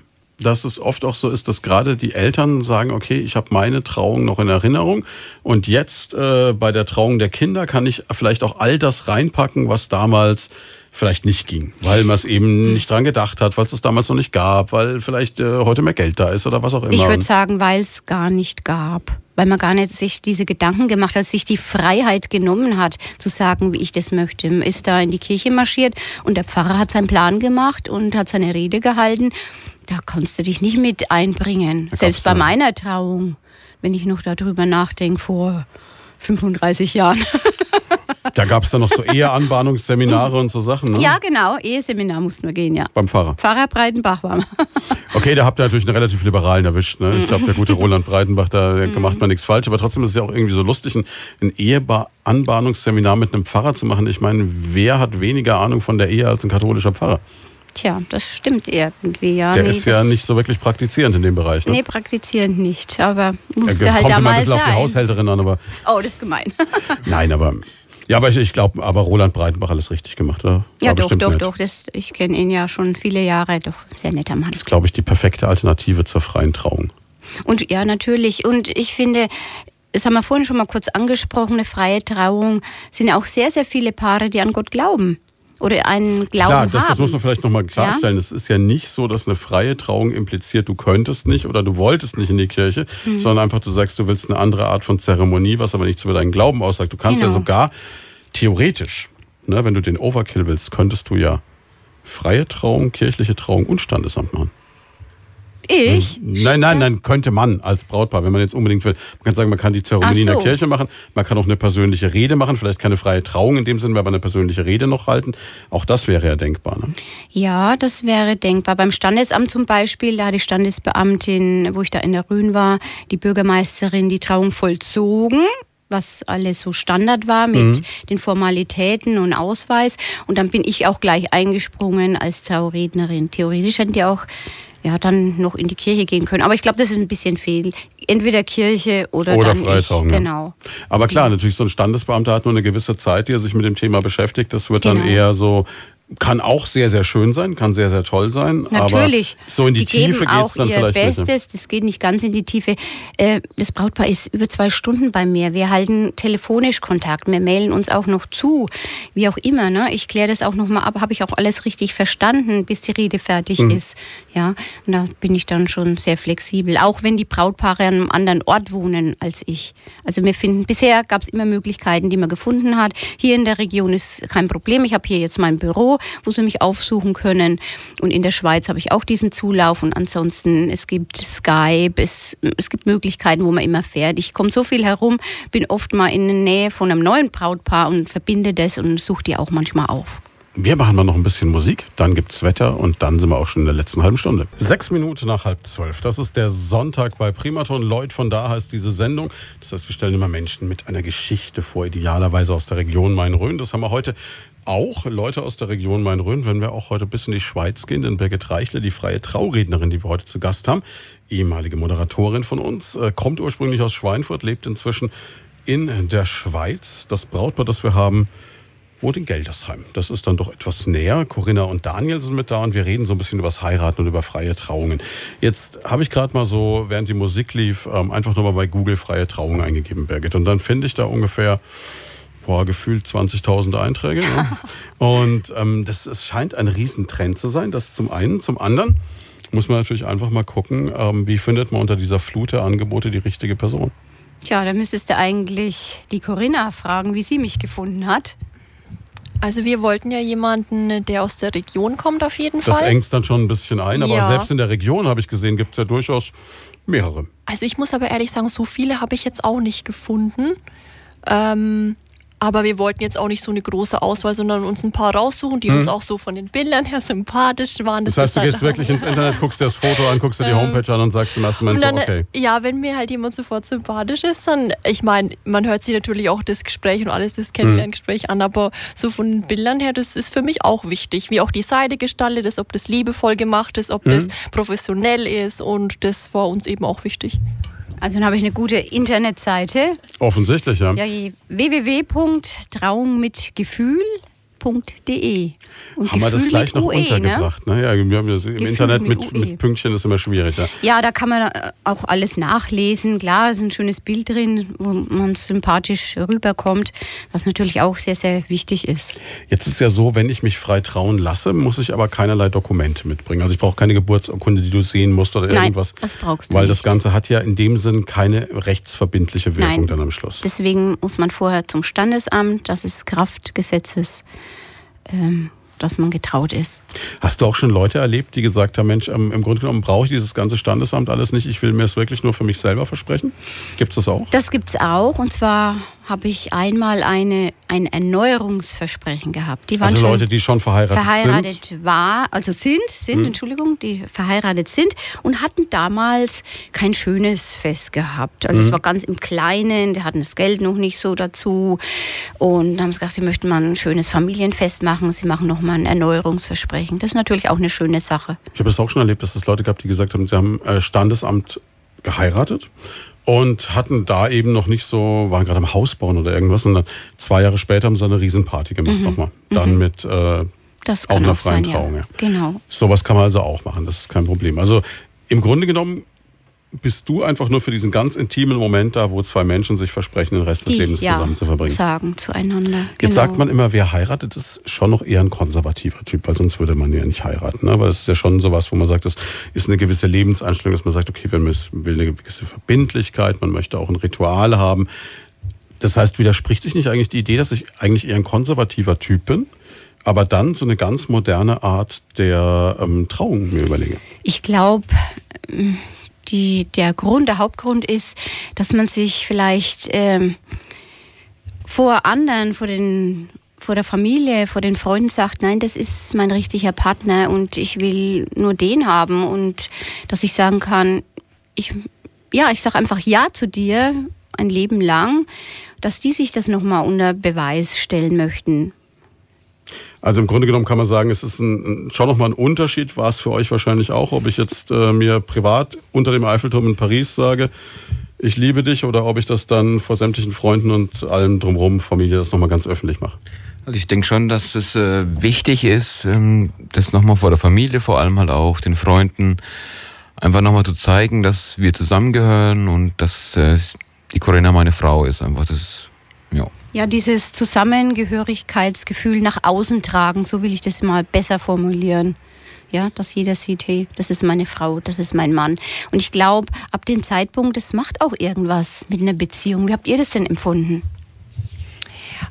dass es oft auch so ist, dass gerade die Eltern sagen, okay, ich habe meine Trauung noch in Erinnerung und jetzt äh, bei der Trauung der Kinder kann ich vielleicht auch all das reinpacken, was damals vielleicht nicht ging, weil man es eben nicht dran gedacht hat, weil es es damals noch nicht gab, weil vielleicht äh, heute mehr Geld da ist oder was auch immer. Ich würde sagen, weil es gar nicht gab. Weil man gar nicht sich diese Gedanken gemacht hat, sich die Freiheit genommen hat, zu sagen, wie ich das möchte. Man ist da in die Kirche marschiert und der Pfarrer hat seinen Plan gemacht und hat seine Rede gehalten. Da kannst du dich nicht mit einbringen. Da Selbst bei meiner Trauung, wenn ich noch darüber nachdenke, vor 35 Jahren. Da gab es dann noch so Eheanbahnungsseminare und so Sachen, ne? Ja, genau. Eheseminar mussten wir gehen, ja. Beim Pfarrer. Pfarrer Breitenbach war. Okay, da habt ihr natürlich einen relativ liberalen erwischt. Ne? Ich glaube, der gute Roland Breitenbach, da macht man nichts falsch. Aber trotzdem ist es ja auch irgendwie so lustig, ein, ein Eheanbahnungsseminar mit einem Pfarrer zu machen. Ich meine, wer hat weniger Ahnung von der Ehe als ein katholischer Pfarrer? Tja, das stimmt irgendwie, ja. Der nee, ist ja nicht so wirklich praktizierend in dem Bereich. Ne? Nee, praktizierend nicht, aber Ja, musste das halt kommt immer ein damals bisschen auf die sein. Haushälterin an, aber Oh, das ist gemein. nein, aber ja, aber ich, ich glaube, aber Roland Breitenbach alles richtig gemacht. Oder? ja, doch, doch, nett. doch. Das, ich kenne ihn ja schon viele Jahre. Doch, sehr netter Mann. Das ist, glaube ich, die perfekte Alternative zur freien Trauung. Und ja, natürlich. Und ich finde, das haben wir vorhin schon mal kurz angesprochen, eine freie Trauung sind ja auch sehr, sehr viele Paare, die an Gott glauben. Oder einen Glauben Klar, das, das muss man vielleicht nochmal klarstellen. Es ist ja nicht so, dass eine freie Trauung impliziert, du könntest nicht oder du wolltest nicht in die Kirche, Mhm. sondern einfach du sagst, du willst eine andere Art von Zeremonie, was aber nichts über deinen Glauben aussagt. Du kannst ja Genau. sogar theoretisch, ne, wenn du den Overkill willst, könntest du ja freie Trauung, kirchliche Trauung und Standesamt machen. Ich? Nein, nein, nein, könnte man als Brautpaar, wenn man jetzt unbedingt will. Man kann sagen, man kann die Zeremonie so. in der Kirche machen, man kann auch eine persönliche Rede machen, vielleicht keine freie Trauung in dem Sinne, aber eine persönliche Rede noch halten. Auch das wäre ja denkbar. Ne? Ja, das wäre denkbar. Beim Standesamt zum Beispiel, da hat die Standesbeamtin, wo ich da in der Rhön war, die Bürgermeisterin die Trauung vollzogen was alles so Standard war mit den Formalitäten und Ausweis. Und dann bin ich auch gleich eingesprungen als Traurednerin. Theoretisch hätten die auch ja, dann noch in die Kirche gehen können. Aber ich glaube, das ist ein bisschen fehl. Entweder Kirche oder, Oder dann freie ich. Ja. Genau. Aber klar, natürlich so ein Standesbeamter hat nur eine gewisse Zeit, die er sich mit dem Thema beschäftigt. Das wird dann Genau. eher so, kann auch sehr, sehr schön sein, kann sehr, sehr toll sein. Natürlich. Aber so in die, Tiefe geben geht's auch dann ihr vielleicht nicht. ne? Bestes. Das geht nicht ganz in die Tiefe. Äh, Das Brautpaar ist über zwei Stunden bei mir. Wir halten telefonisch Kontakt. Wir mailen uns auch noch zu. Wie auch immer. Ne? Ich kläre das auch noch mal ab. Habe ich auch alles richtig verstanden, bis die Rede fertig Mhm. ist. Ja, und da bin ich dann schon sehr flexibel. Auch wenn die Brautpaare an einem anderen Ort wohnen als ich. Also wir finden, bisher gab es immer Möglichkeiten, die man gefunden hat. Hier in der Region ist kein Problem. Ich habe hier jetzt mein Büro, wo sie mich aufsuchen können. Und in der Schweiz habe ich auch diesen Zulauf. Und ansonsten, es gibt Skype, es, es gibt Möglichkeiten, wo man immer fährt. Ich komme so viel herum, bin oft mal in der Nähe von einem neuen Brautpaar und verbinde das und suche die auch manchmal auf. Wir machen mal noch ein bisschen Musik, dann gibt's Wetter und dann sind wir auch schon in der letzten halben Stunde. Sechs Minuten nach halb zwölf. Das ist der Sonntag bei Primaton. Lloyd von da heißt diese Sendung. Das heißt, wir stellen immer Menschen mit einer Geschichte vor, idealerweise aus der Region Main-Rhön. Das haben wir heute auch. Leute aus der Region Main-Rhön, wenn wir auch heute bis in die Schweiz gehen, denn Birgit Reichle, die freie Traurednerin, die wir heute zu Gast haben, ehemalige Moderatorin von uns, äh, kommt ursprünglich aus Schweinfurt, lebt inzwischen in der Schweiz. Das Brautpaar, das wir haben, wohnt in Geldersheim. Das ist dann doch etwas näher. Corinna und Daniel sind mit da und wir reden so ein bisschen über das Heiraten und über freie Trauungen. Jetzt habe ich gerade mal so, während die Musik lief, ähm, einfach nochmal bei Google freie Trauung eingegeben, Birgit. Und dann finde ich da ungefähr boah, gefühlt 20.000 Einträge. Ja. Und ähm, das, es scheint ein Riesentrend zu sein. Das zum einen. Zum anderen muss man natürlich einfach mal gucken, ähm, wie findet man unter dieser Flut der Angebote die richtige Person. Tja, da müsstest du eigentlich die Corinna fragen, wie sie mich gefunden hat. Also wir wollten ja jemanden, der aus der Region kommt auf jeden Das Fall. engst dann schon ein bisschen ein, aber Ja. selbst in der Region, habe ich gesehen, gibt es ja durchaus mehrere. Also ich muss aber ehrlich sagen, so viele habe ich jetzt auch nicht gefunden. Ähm, aber wir wollten jetzt auch nicht so eine große Auswahl, sondern uns ein paar raussuchen, die uns auch so von den Bildern her sympathisch waren. Hm. Das heißt, du halt gehst wirklich ins Internet, guckst dir das Foto an, guckst dir die Homepage an und sagst im ersten Moment so, okay. Ja, wenn mir halt jemand sofort sympathisch ist, dann, ich meine, man hört sich natürlich auch das Gespräch und alles, das Kennenlerngespräch an, aber so von den Bildern her, das ist für mich auch wichtig, wie auch die Seite gestaltet ist, ob das liebevoll gemacht ist, ob das professionell ist und das war uns eben auch wichtig. Also dann habe ich eine gute Internetseite. Offensichtlich, ja. Ja, www.trauungmitgefühl.de. Und Haben wir das gleich noch UE, untergebracht? Ne? Ja, wir haben das im Gefühl Internet mit, mit Pünktchen ist immer schwierig. Ja. Ja, da kann man äh, auch alles nachlesen. Klar, ist ein schönes Bild drin, wo man sympathisch rüberkommt, was natürlich auch sehr, sehr wichtig ist. Jetzt ist ja so, wenn ich mich frei trauen lasse, muss ich aber keinerlei Dokumente mitbringen. Also ich brauche keine Geburtsurkunde, die du sehen musst oder Nein, irgendwas. das brauchst du Weil das nicht. Ganze hat ja in dem Sinn keine rechtsverbindliche Wirkung Nein. dann am Schluss. Deswegen muss man vorher zum Standesamt, das ist Kraft Gesetzes, ähm, dass man getraut ist. Hast du auch schon Leute erlebt, die gesagt haben, Mensch, ähm, im Grunde genommen brauche ich dieses ganze Standesamt alles nicht, ich will mir es wirklich nur für mich selber versprechen? Gibt es das auch? Das gibt's auch. Und zwar habe ich einmal eine, ein Erneuerungsversprechen gehabt. Die waren Also schon Leute, die schon verheiratet, verheiratet sind. war, also sind, sind, Hm. Entschuldigung, die verheiratet sind und hatten damals kein schönes Fest gehabt. Also Hm. es war ganz im Kleinen, die hatten das Geld noch nicht so dazu und haben gesagt, sie möchten mal ein schönes Familienfest machen, sie machen noch mal ein Erneuerungsversprechen. Das ist natürlich auch eine schöne Sache. Ich habe es auch schon erlebt, dass es Leute gab, die gesagt haben, sie haben äh, Standesamt geheiratet und hatten da eben noch nicht so, waren gerade am Haus bauen oder irgendwas und dann zwei Jahre später haben sie eine Riesenparty gemacht nochmal. Dann mit äh, Das auch einer freien sein, Trauung. ja. Ja. Genau. Sowas kann man also auch machen, das ist kein Problem. Also im Grunde genommen bist du einfach nur für diesen ganz intimen Moment da, wo zwei Menschen sich versprechen, den Rest des Die, Lebens ja, zusammen zu verbringen. sagen zueinander. Jetzt genau. sagt man immer, wer heiratet, ist schon noch eher ein konservativer Typ, weil sonst würde man ja nicht heiraten. Ne? Aber das ist ja schon sowas, wo man sagt, das ist eine gewisse Lebenseinstellung, dass man sagt, okay, man will eine gewisse Verbindlichkeit, man möchte auch ein Ritual haben. Das heißt, widerspricht sich nicht eigentlich die Idee, dass ich eigentlich eher ein konservativer Typ bin, aber dann so eine ganz moderne Art der ähm, Trauung mir überlege? Ich glaube, die, der Grund, der Hauptgrund ist, dass man sich vielleicht ähm, vor anderen, vor den vor der Familie, vor den Freunden sagt, nein, das ist mein richtiger Partner und ich will nur den haben und dass ich sagen kann, ich ja, ich sage einfach ja zu dir ein Leben lang, dass die sich das nochmal unter Beweis stellen möchten. Also im Grunde genommen kann man sagen, es ist ein, schon nochmal ein Unterschied, war es für euch wahrscheinlich auch, ob ich jetzt äh, mir privat unter dem Eiffelturm in Paris sage, ich liebe dich, oder ob ich das dann vor sämtlichen Freunden und allem drumherum, Familie, das nochmal ganz öffentlich mache. Also ich denke schon, dass es äh, wichtig ist, ähm, das nochmal vor der Familie, vor allem halt auch den Freunden, einfach nochmal zu zeigen, dass wir zusammengehören und dass äh, die Corinna meine Frau ist. Einfach das ist, ja. Dieses Zusammengehörigkeitsgefühl nach außen tragen, so will ich das mal besser formulieren. Ja, dass jeder sieht, hey, das ist meine Frau, das ist mein Mann. Und ich glaube, ab dem Zeitpunkt, das macht auch irgendwas mit einer Beziehung. Wie habt ihr das denn empfunden?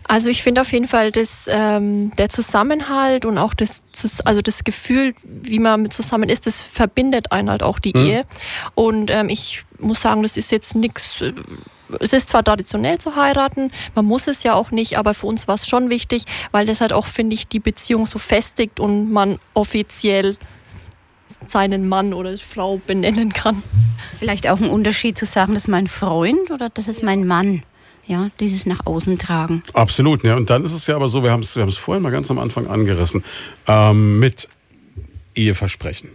Also ich finde auf jeden Fall, dass ähm, der Zusammenhalt und auch das, also das Gefühl, wie man mit zusammen ist, das verbindet einen halt auch die mhm. Ehe. Und ähm, ich muss sagen, das ist jetzt nichts. Es ist zwar traditionell zu heiraten, man muss es ja auch nicht, aber für uns war es schon wichtig, weil das halt auch, finde ich, die Beziehung so festigt und man offiziell seinen Mann oder Frau benennen kann. Vielleicht auch ein Unterschied zu sagen, das ist mein Freund oder das ist mein Mann ja, dieses nach außen tragen. Absolut, ja. Und dann ist es ja aber so, wir haben es wir haben es vorhin mal ganz am Anfang angerissen, ähm, mit Eheversprechen.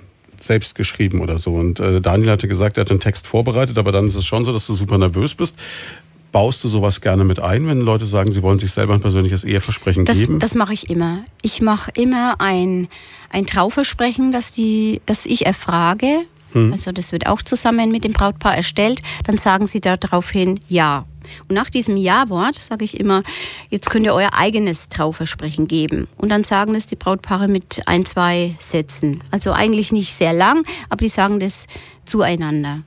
Selbst geschrieben oder so. Und äh, Daniel hatte gesagt, er hat den Text vorbereitet, aber dann ist es schon so, dass du super nervös bist. Baust du sowas gerne mit ein, wenn Leute sagen, sie wollen sich selber ein persönliches Eheversprechen das, geben? Das mache ich immer. Ich mache immer ein, ein Trauversprechen, das, die, das ich erfrage. Hm. Also das wird auch zusammen mit dem Brautpaar erstellt. Dann sagen sie daraufhin Ja. Und nach diesem Ja-Wort sage ich immer, jetzt könnt ihr euer eigenes Trauversprechen geben. Und dann sagen es die Brautpaare mit ein, zwei Sätzen. Also eigentlich nicht sehr lang, aber die sagen das zueinander.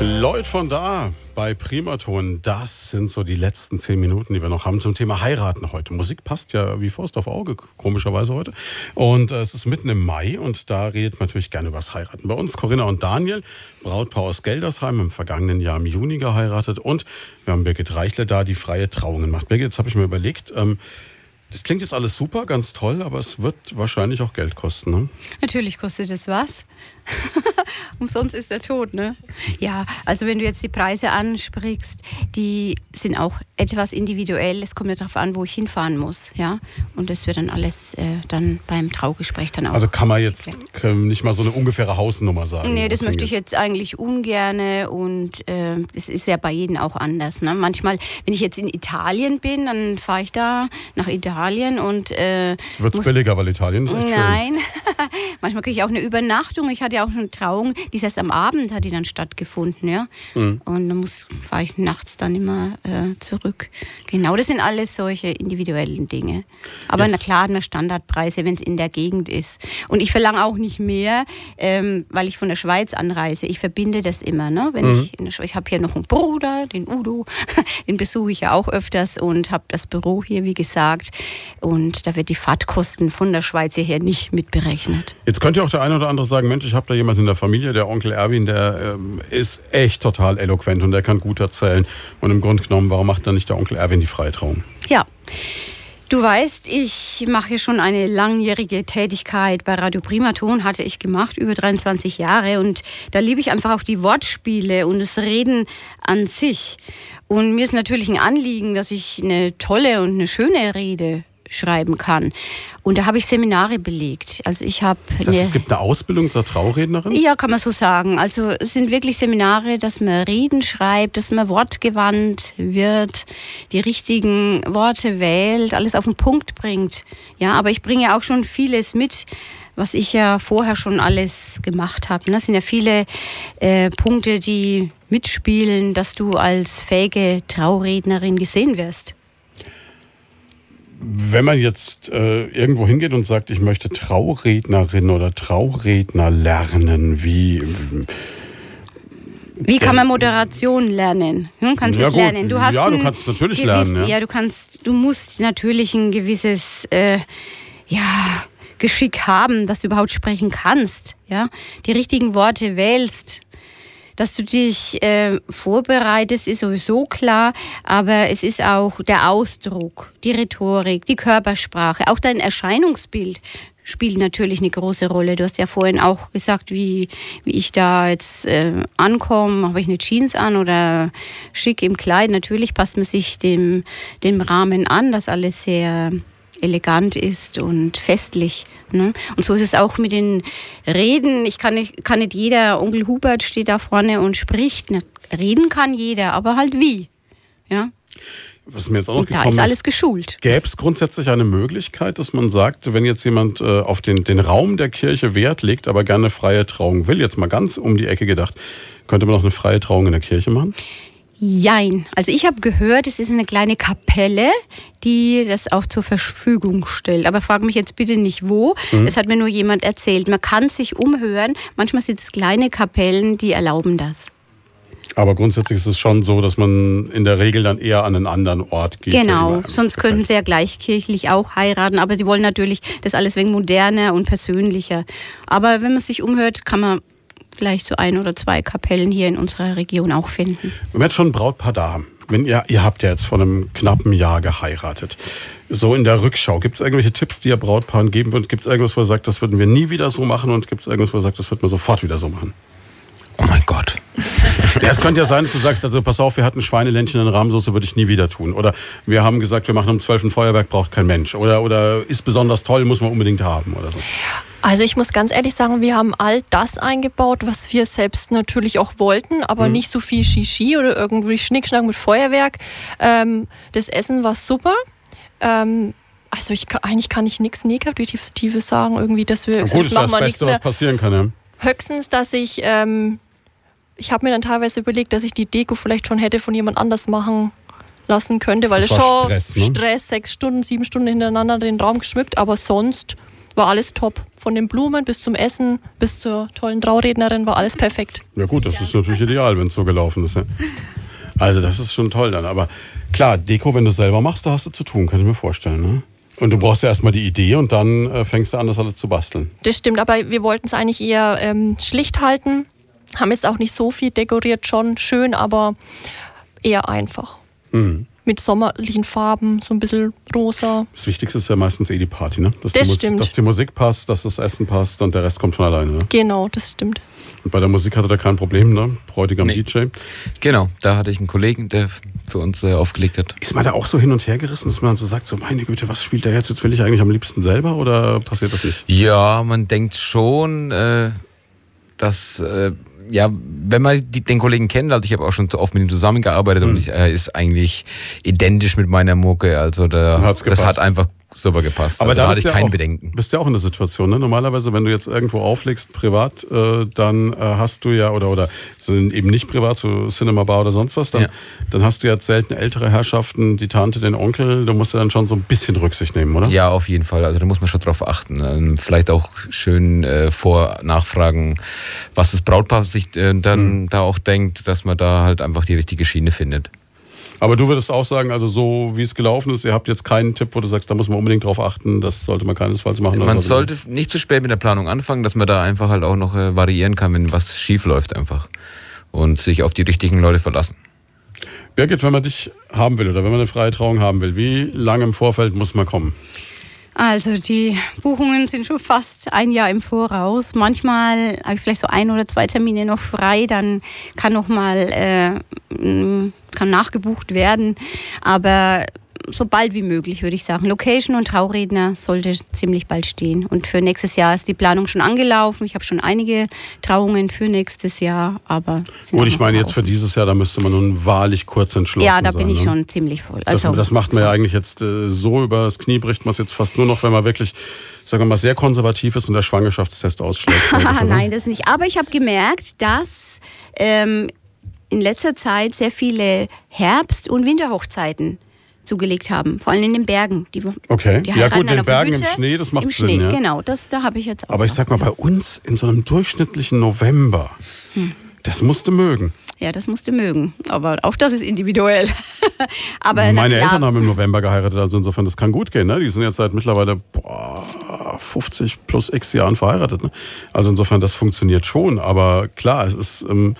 Leute von da bei Primaton, das sind so die letzten zehn Minuten, die wir noch haben zum Thema Heiraten heute. Musik passt ja wie Faust auf Auge, komischerweise heute. Und äh, es ist mitten im Mai und da redet man natürlich gerne über das Heiraten. Bei uns Corinna und Daniel, Brautpaar aus Geldersheim, im vergangenen Jahr im Juni geheiratet und wir haben Birgit Reichle da, die freie Trauungen macht. Birgit, jetzt habe ich mir überlegt, ähm, das klingt jetzt alles super, ganz toll, aber es wird wahrscheinlich auch Geld kosten. Ne? Natürlich kostet es was. Umsonst ist der Tod, ne? Ja, also wenn du jetzt die Preise ansprichst, die sind auch etwas individuell. Es kommt ja darauf an, wo ich hinfahren muss, ja. Und das wird dann alles äh, dann beim Traugespräch dann auch. Also kann man jetzt nicht mal so eine ungefähre Hausnummer sagen? Nee, das möchte ich jetzt eigentlich ungerne und äh, es ist ja bei jedem auch anders. Ne? Manchmal, wenn ich jetzt in Italien bin, dann fahre ich da nach Italien und äh, wird es billiger, weil Italien ist echt Nein, manchmal kriege ich auch eine Übernachtung. Ich hatte ja auch eine Trauung, die ist erst am Abend hat die dann stattgefunden, ja. Mhm. Und dann muss fahre ich nachts dann immer äh, zurück. Genau, das sind alles solche individuellen Dinge. Aber yes. na klar hat man Standardpreise, wenn es in der Gegend ist. Und ich verlange auch nicht mehr, ähm, weil ich von der Schweiz anreise. Ich verbinde das immer, ne? Wenn mhm. ich in der Schweiz, ich habe hier noch einen Bruder, den Udo, den besuche ich ja auch öfters und habe das Büro hier, wie gesagt. Und da wird die Fahrtkosten von der Schweiz hierher nicht mitberechnet. Jetzt könnte ja auch der eine oder andere sagen, Mensch, ich habe da jemanden in der Familie, der Onkel Erwin, der ähm, ist echt total eloquent und der kann gut erzählen. Und im Grunde genommen, warum macht dann nicht der Onkel Erwin die Freitrauung? Ja. Du weißt, ich mache schon eine langjährige Tätigkeit bei Radio Primaton, hatte ich gemacht, über 23 Jahre. Und da liebe ich einfach auch die Wortspiele und das Reden an sich. Und mir ist natürlich ein Anliegen, dass ich eine tolle und eine schöne Rede schreiben kann. Und da habe ich Seminare belegt. Also ich habe es gibt eine Ausbildung zur Traurednerin? Ja, kann man so sagen. Also es sind wirklich Seminare, dass man Reden schreibt, dass man wortgewandt wird, die richtigen Worte wählt, alles auf den Punkt bringt. Ja, aber ich bringe auch schon vieles mit was ich ja vorher schon alles gemacht habe. Das sind ja viele äh, Punkte, die mitspielen, dass du als fähige Traurednerin gesehen wirst. Wenn man jetzt äh, irgendwo hingeht und sagt, ich möchte Traurednerin oder Trauredner lernen, wie wie kann man Moderation lernen? Hm, kannst ja, es lernen. Du hast ja, du kannst es natürlich gewiss, lernen. Ja. ja, du kannst, du musst natürlich ein gewisses, äh, ja, Geschick haben, dass du überhaupt sprechen kannst. Ja, die richtigen Worte wählst. Dass du dich äh, vorbereitest, ist sowieso klar, aber es ist auch der Ausdruck, die Rhetorik, die Körpersprache, auch dein Erscheinungsbild spielt natürlich eine große Rolle. Du hast ja vorhin auch gesagt, wie, wie ich da jetzt äh, ankomme. Habe ich eine Jeans an oder schick im Kleid? Natürlich passt man sich dem, dem Rahmen an, dass alles sehr elegant ist und festlich. Ne? Und so ist es auch mit den Reden. Ich kann nicht, kann nicht jeder, Onkel Hubert steht da vorne und spricht. Reden kann jeder, aber halt wie. Ja was mir jetzt auch noch und gekommen da ist alles geschult. Gäbe es grundsätzlich eine Möglichkeit, dass man sagt, wenn jetzt jemand äh, auf den, den Raum der Kirche Wert legt, aber gerne freie Trauung will, jetzt mal ganz um die Ecke gedacht, könnte man noch eine freie Trauung in der Kirche machen? Jein. Also ich habe gehört, es ist eine kleine Kapelle, die das auch zur Verfügung stellt. Aber frag mich jetzt bitte nicht wo. Mhm. Es hat mir nur jemand erzählt. Man kann sich umhören. Manchmal sind es kleine Kapellen, die erlauben das. Aber grundsätzlich ist es schon so, dass man in der Regel dann eher an einen anderen Ort geht. Genau, sonst könnten sie ja gleichkirchlich auch heiraten, aber sie wollen natürlich das alles wegen moderner und persönlicher. Aber wenn man sich umhört, kann man vielleicht so ein oder zwei Kapellen hier in unserer Region auch finden. Wenn wir jetzt schon ein Brautpaar da haben, wenn ihr, ihr habt ja jetzt vor einem knappen Jahr geheiratet, so in der Rückschau, gibt es irgendwelche Tipps, die ihr Brautpaaren geben würdet? Gibt es irgendwas, wo ihr sagt, das würden wir nie wieder so machen und gibt es irgendwas, wo ihr sagt, das würden wir sofort wieder so machen? Oh mein Gott. Ja, es könnte ja sein, dass du sagst, also pass auf, wir hatten Schweineländchen in Rahmsoße, würde ich nie wieder tun. Oder wir haben gesagt, wir machen um 12 ein Feuerwerk, braucht kein Mensch. Oder, oder ist besonders toll, muss man unbedingt haben oder so. Also ich muss ganz ehrlich sagen, wir haben all das eingebaut, was wir selbst natürlich auch wollten, aber mhm. nicht so viel Shishi oder irgendwie Schnickschnack mit Feuerwerk. Ähm, das Essen war super. Ähm, also ich, eigentlich kann ich nichts Negatives sagen, irgendwie, dass wir. Gut, das ist das Beste, was passieren kann, ja. Höchstens, dass ich ähm, ich habe mir dann teilweise überlegt, dass ich die Deko vielleicht schon hätte von jemand anders machen lassen könnte, weil es schon Stress, ne? Stress, sechs Stunden, sieben Stunden hintereinander den Raum geschmückt, aber sonst war alles top. Von den Blumen bis zum Essen, bis zur tollen Traurednerin war alles perfekt. Ja gut, das ist natürlich ideal, wenn es so gelaufen ist. Ja. Also das ist schon toll dann. Aber klar, Deko, wenn du es selber machst, da hast du zu tun, kann ich mir vorstellen. Ne? Und du brauchst ja erstmal die Idee und dann äh, fängst du an, das alles zu basteln. Das stimmt, aber wir wollten es eigentlich eher ähm, schlicht halten haben jetzt auch nicht so viel dekoriert, schon schön, aber eher einfach. Mhm. Mit sommerlichen Farben, so ein bisschen rosa. Das Wichtigste ist ja meistens eh die Party, ne? Dass, das die, stimmt. dass die Musik passt, dass das Essen passt und der Rest kommt von alleine. Ne? Genau, das stimmt. Und bei der Musik hatte er kein Problem, ne? Bräutigam nee. DJ. Genau, da hatte ich einen Kollegen, der für uns äh, aufgelegt hat. Ist man da auch so hin und her gerissen, dass man so sagt, so meine Güte, was spielt der jetzt? Jetzt will ich eigentlich am liebsten selber oder passiert das nicht? Ja, man denkt schon, äh, dass äh, ja, wenn man die, den Kollegen kennt, also ich habe auch schon so oft mit ihm zusammengearbeitet mhm. und er ist eigentlich identisch mit meiner Mucke. Also da, das hat einfach super gepasst. Aber also, da, da hatte ich ja kein auch, Bedenken. Bist ja auch in der Situation, ne? Normalerweise, wenn du jetzt irgendwo auflegst, privat, äh, dann äh, hast du ja, oder, oder sind eben nicht privat, so Cinema Bar oder sonst was, dann, ja. dann hast du ja selten ältere Herrschaften, die Tante, den Onkel, du musst ja dann schon so ein bisschen Rücksicht nehmen, oder? Ja, auf jeden Fall. Also da muss man schon drauf achten. Ähm, vielleicht auch schön äh, vor nachfragen, was das Brautpaar sich äh, dann mhm. da auch denkt, dass man da halt einfach die richtige Schiene findet. Aber du würdest auch sagen, also so wie es gelaufen ist, ihr habt jetzt keinen Tipp, wo du sagst, da muss man unbedingt drauf achten, das sollte man keinesfalls machen. Man sollte nicht zu spät mit der Planung anfangen, dass man da einfach halt auch noch äh, variieren kann, wenn was schief läuft einfach. Und sich auf die richtigen Leute verlassen. Birgit, wenn man dich haben will oder wenn man eine freie Trauung haben will, wie lange im Vorfeld muss man kommen? Also die Buchungen sind schon fast ein Jahr im Voraus. Manchmal habe ich vielleicht so ein oder zwei Termine noch frei, dann kann noch mal äh, kann nachgebucht werden. Aber so bald wie möglich, würde ich sagen. Location und Trauredner sollte ziemlich bald stehen. Und für nächstes Jahr ist die Planung schon angelaufen. Ich habe schon einige Trauungen für nächstes Jahr, aber. Gut, ich meine, jetzt für dieses Jahr, da müsste man nun wahrlich kurz entschlossen sein. Ja, da bin ich ne? schon ziemlich voll. Also, das, das macht man ja eigentlich jetzt äh, so über das Knie, bricht man es jetzt fast nur noch, wenn man wirklich, sagen wir mal, sehr konservativ ist und der Schwangerschaftstest ausschlägt. Nein, das nicht. Aber ich habe gemerkt, dass ähm, in letzter Zeit sehr viele Herbst- und Winterhochzeiten zugelegt haben, vor allem in den Bergen. Die, okay, die ja gut, in heiraten den Bergen im Hütte, Schnee, das macht Im Sinn. Schnee, ja. genau, das, da habe ich jetzt auch. Aber ich sag mal, bei uns in so einem durchschnittlichen November, Hm. das musste mögen. Ja, das musst du mögen. Aber auch das ist individuell. Aber Meine klar, Eltern haben im November geheiratet, also insofern, das kann gut gehen. Ne? Die sind jetzt seit mittlerweile boah, 50 plus x Jahren verheiratet. Ne? Also insofern, das funktioniert schon. Aber klar, es ist, ähm,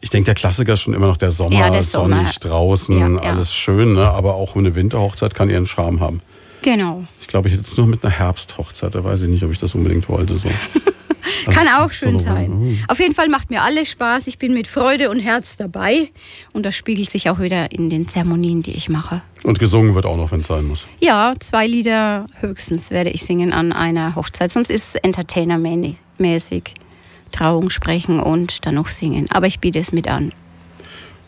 ich denke, der Klassiker ist schon immer noch der Sommer, Ja, der Sommer. sonnig draußen, Ja, ja. alles schön. Ne? Aber auch eine Winterhochzeit kann ihren Charme haben. Genau. Ich glaube, ich hätte es nur mit einer Herbsthochzeit, da weiß ich nicht, ob ich das unbedingt wollte. So. Kann Also, auch schön sein. November. Auf jeden Fall macht mir alles Spaß. Ich bin mit Freude und Herz dabei. Und das spiegelt sich auch wieder in den Zeremonien, die ich mache. Und gesungen wird auch noch, wenn es sein muss. Ja, zwei Lieder höchstens werde ich singen an einer Hochzeit. Sonst ist es entertainermäßig. Trauung sprechen und dann noch singen. Aber ich biete es mit an.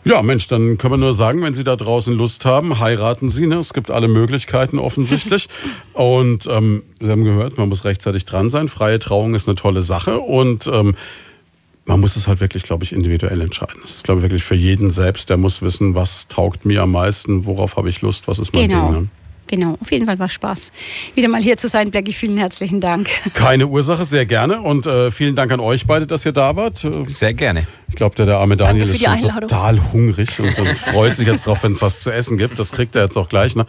Ja, Mensch, dann können wir nur sagen, wenn Sie da draußen Lust haben, heiraten Sie. Ne? Es gibt alle Möglichkeiten offensichtlich. und ähm, Sie haben gehört, man muss rechtzeitig dran sein. Freie Trauung ist eine tolle Sache und ähm, man muss es halt wirklich, glaube ich, individuell entscheiden. Es ist, glaube ich, wirklich für jeden selbst, der muss wissen, was taugt mir am meisten, worauf habe ich Lust, was ist mein Genau. Ding. Ne? Genau, auf jeden Fall war Spaß. Wieder mal hier zu sein, Blackie, vielen herzlichen Dank. Keine Ursache, sehr gerne. Und äh, vielen Dank an euch beide, dass ihr da wart. Äh, Sehr gerne. Ich glaube, der, der arme Daniel ist schon Einladung. total hungrig und, und freut sich jetzt drauf, wenn es was zu essen gibt. Das kriegt er jetzt auch gleich. Ne?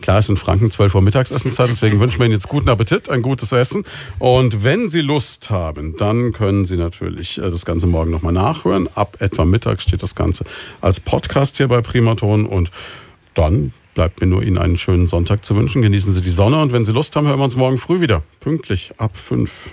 Klar, es ist in Franken 12 Uhr Mittagsessenzeit, deswegen wünschen wir Ihnen jetzt guten Appetit, ein gutes Essen. Und wenn Sie Lust haben, dann können Sie natürlich äh, das Ganze morgen nochmal nachhören. Ab etwa Mittag steht das Ganze als Podcast hier bei Primaton und dann bleibt mir nur Ihnen einen schönen Sonntag zu wünschen. Genießen Sie die Sonne und wenn Sie Lust haben, hören wir uns morgen früh wieder. Pünktlich ab 5.